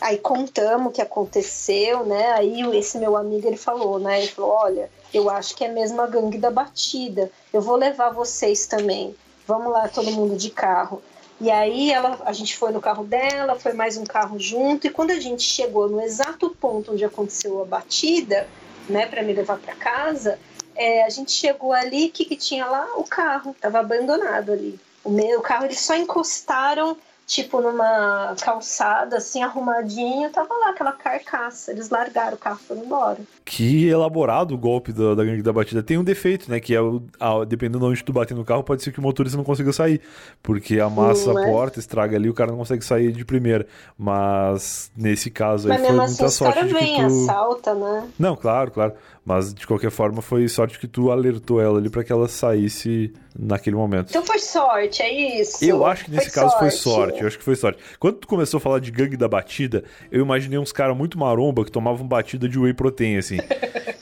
Speaker 2: Aí contamos o que aconteceu, né? Aí esse meu amigo ele falou, né? Ele falou: Olha, eu acho que é mesmo a gangue da batida. Eu vou levar vocês também. Vamos lá, todo mundo de carro. E aí ela, a gente foi no carro dela, foi mais um carro junto, e quando a gente chegou no exato ponto onde aconteceu a batida, né, para me levar para casa, é, a gente chegou ali, o que, que tinha lá? O carro, tava abandonado ali. O meu carro, eles só encostaram tipo numa calçada assim arrumadinho, tava lá aquela carcaça. Eles largaram o carro e foram embora.
Speaker 1: Que elaborado o golpe da, da gangue da batida. Tem um defeito, né? Que é o, a, dependendo de onde tu bater no carro, pode ser que o motorista não consiga sair. Porque amassa
Speaker 2: Hum,
Speaker 1: a
Speaker 2: é.
Speaker 1: porta, estraga ali, o cara não consegue sair de primeira. Mas nesse caso aí
Speaker 2: Mas
Speaker 1: foi
Speaker 2: mesmo assim,
Speaker 1: muita
Speaker 2: os
Speaker 1: sorte
Speaker 2: caras
Speaker 1: de que
Speaker 2: vêm,
Speaker 1: tu.
Speaker 2: assalta, né?
Speaker 1: Não, claro, claro. Mas de qualquer forma foi sorte que tu alertou ela ali pra que ela saísse naquele momento.
Speaker 2: Então foi sorte, é isso.
Speaker 1: Eu acho que nesse
Speaker 2: Foi
Speaker 1: caso foi sorte. Eu acho que foi sorte. Quando tu começou a falar de gangue da batida, eu imaginei uns caras muito maromba que tomavam batida de whey protein, assim.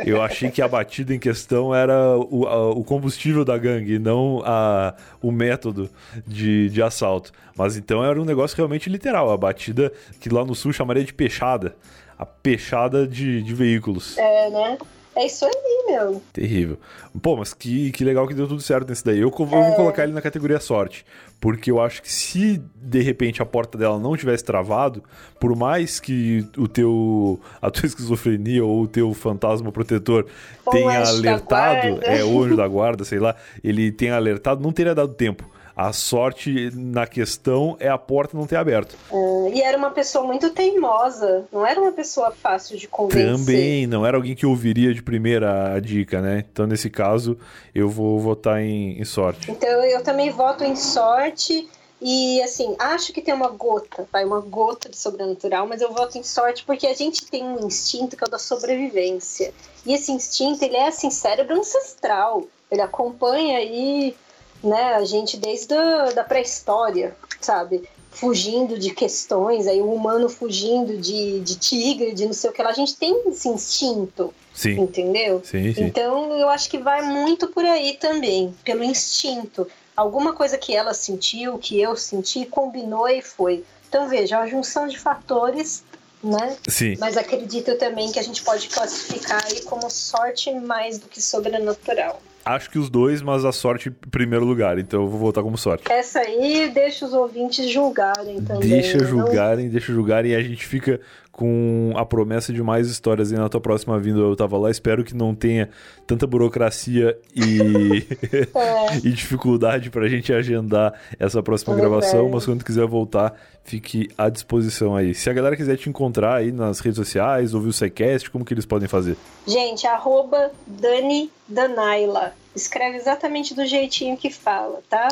Speaker 1: eu achei que a batida em questão era o, a- o combustível da gangue, e não a, o método de, de assalto. Mas então era um negócio realmente literal. A batida que lá no sul chamaria de peixada. A peixada de, de veículos.
Speaker 2: É, né? É isso aí, meu.
Speaker 1: Terrível. Pô, mas que, que legal que deu tudo certo nesse daí. Eu, eu vou colocar ele na categoria sorte. Porque eu acho que se de repente a porta dela não tivesse travado, por mais que o teu. a tua esquizofrenia ou o teu fantasma protetor
Speaker 2: Ou
Speaker 1: tenha alertado, é, o anjo da guarda, sei lá, ele tenha alertado, não teria dado tempo. A sorte na questão é a porta não ter aberto.
Speaker 2: É, e era uma pessoa muito teimosa, não era uma pessoa fácil de convencer.
Speaker 1: Também, não era alguém que ouviria de primeira a dica, né? Então, nesse caso, eu vou votar em, em sorte.
Speaker 2: Então eu também voto em sorte E assim, acho que tem uma gota, vai, uma gota de sobrenatural, mas eu voto em sorte porque a gente tem um instinto que é o da sobrevivência. E esse instinto, ele é assim, cérebro ancestral. Ele acompanha aí, né, a gente desde a da pré-história, sabe? Fugindo de questões, aí o humano fugindo de, de tigre, de não sei o que lá. A gente tem esse instinto.
Speaker 1: Sim.
Speaker 2: Entendeu?
Speaker 1: Sim, sim.
Speaker 2: Então eu acho que vai muito por aí também, pelo instinto alguma coisa que ela sentiu, que eu senti, combinou e foi. Então veja, a junção de fatores, né?
Speaker 1: Sim.
Speaker 2: Mas acredito também que a gente pode classificar aí como sorte mais do que sobrenatural.
Speaker 1: Acho que os dois, mas a sorte em primeiro lugar, então eu vou voltar como sorte.
Speaker 2: Essa aí deixa os ouvintes julgarem também.
Speaker 1: Deixa julgarem, não... deixa julgarem e a gente fica com a promessa de mais histórias aí na tua próxima vinda. Eu tava lá, espero que não tenha tanta burocracia e, é. e dificuldade pra gente agendar essa próxima é gravação, mas quando quiser voltar, fique à disposição aí. Se a galera quiser te encontrar aí nas redes sociais, ouvir o SciCast, como que eles podem fazer?
Speaker 2: Gente, arroba Dani Danaila. Escreve exatamente do jeitinho que fala, tá?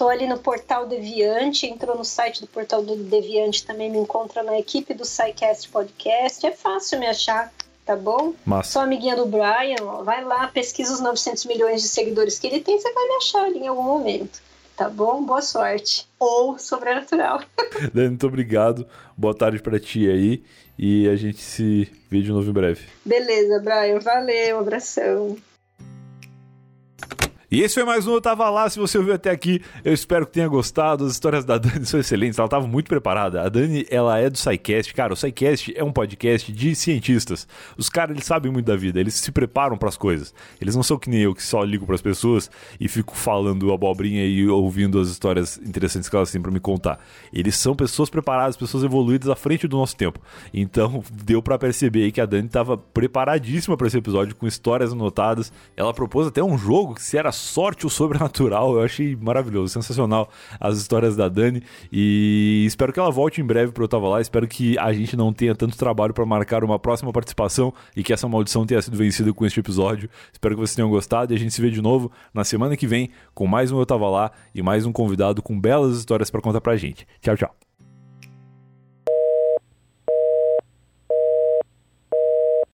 Speaker 2: Estou ali no Portal Deviante, entrou no site do Portal do Deviante, também me encontra na equipe do SciCast Podcast. É fácil me achar, tá bom?
Speaker 1: Massa.
Speaker 2: Sou amiguinha do Brian, ó, vai lá, pesquisa os 900 milhões de seguidores que ele tem, você vai me achar ali em algum momento. Tá bom? Boa sorte. Ou sobrenatural.
Speaker 1: Dani, muito obrigado. Boa tarde para ti aí. E a gente se vê de novo em breve.
Speaker 2: Beleza, Brian. Valeu. Um abração.
Speaker 1: E esse foi mais um Eu Tava Lá. Se você ouviu até aqui, eu espero que tenha gostado. As histórias da Dani são excelentes. Ela estava muito preparada. A Dani, ela é do SciCast. Cara, o SciCast é um podcast de cientistas. Os caras, eles sabem muito da vida. Eles se preparam para as coisas. Eles não são que nem eu, que só ligo para as pessoas e fico falando abobrinha e ouvindo as histórias interessantes que elas têm para me contar. Eles são pessoas preparadas, pessoas evoluídas à frente do nosso tempo. Então, deu para perceber aí que a Dani estava preparadíssima para esse episódio, com histórias anotadas. Ela propôs até um jogo que se era sorte ou sobrenatural. Eu achei maravilhoso, sensacional as histórias da Dani. E espero que ela volte em breve para Eu Tava Lá. Espero que a gente não tenha tanto trabalho para marcar uma próxima participação e que essa maldição tenha sido vencida com este episódio. Espero que vocês tenham gostado e a gente se vê de novo na semana que vem com mais um Eu Tava Lá e mais um convidado com belas histórias para contar pra gente. Tchau, tchau.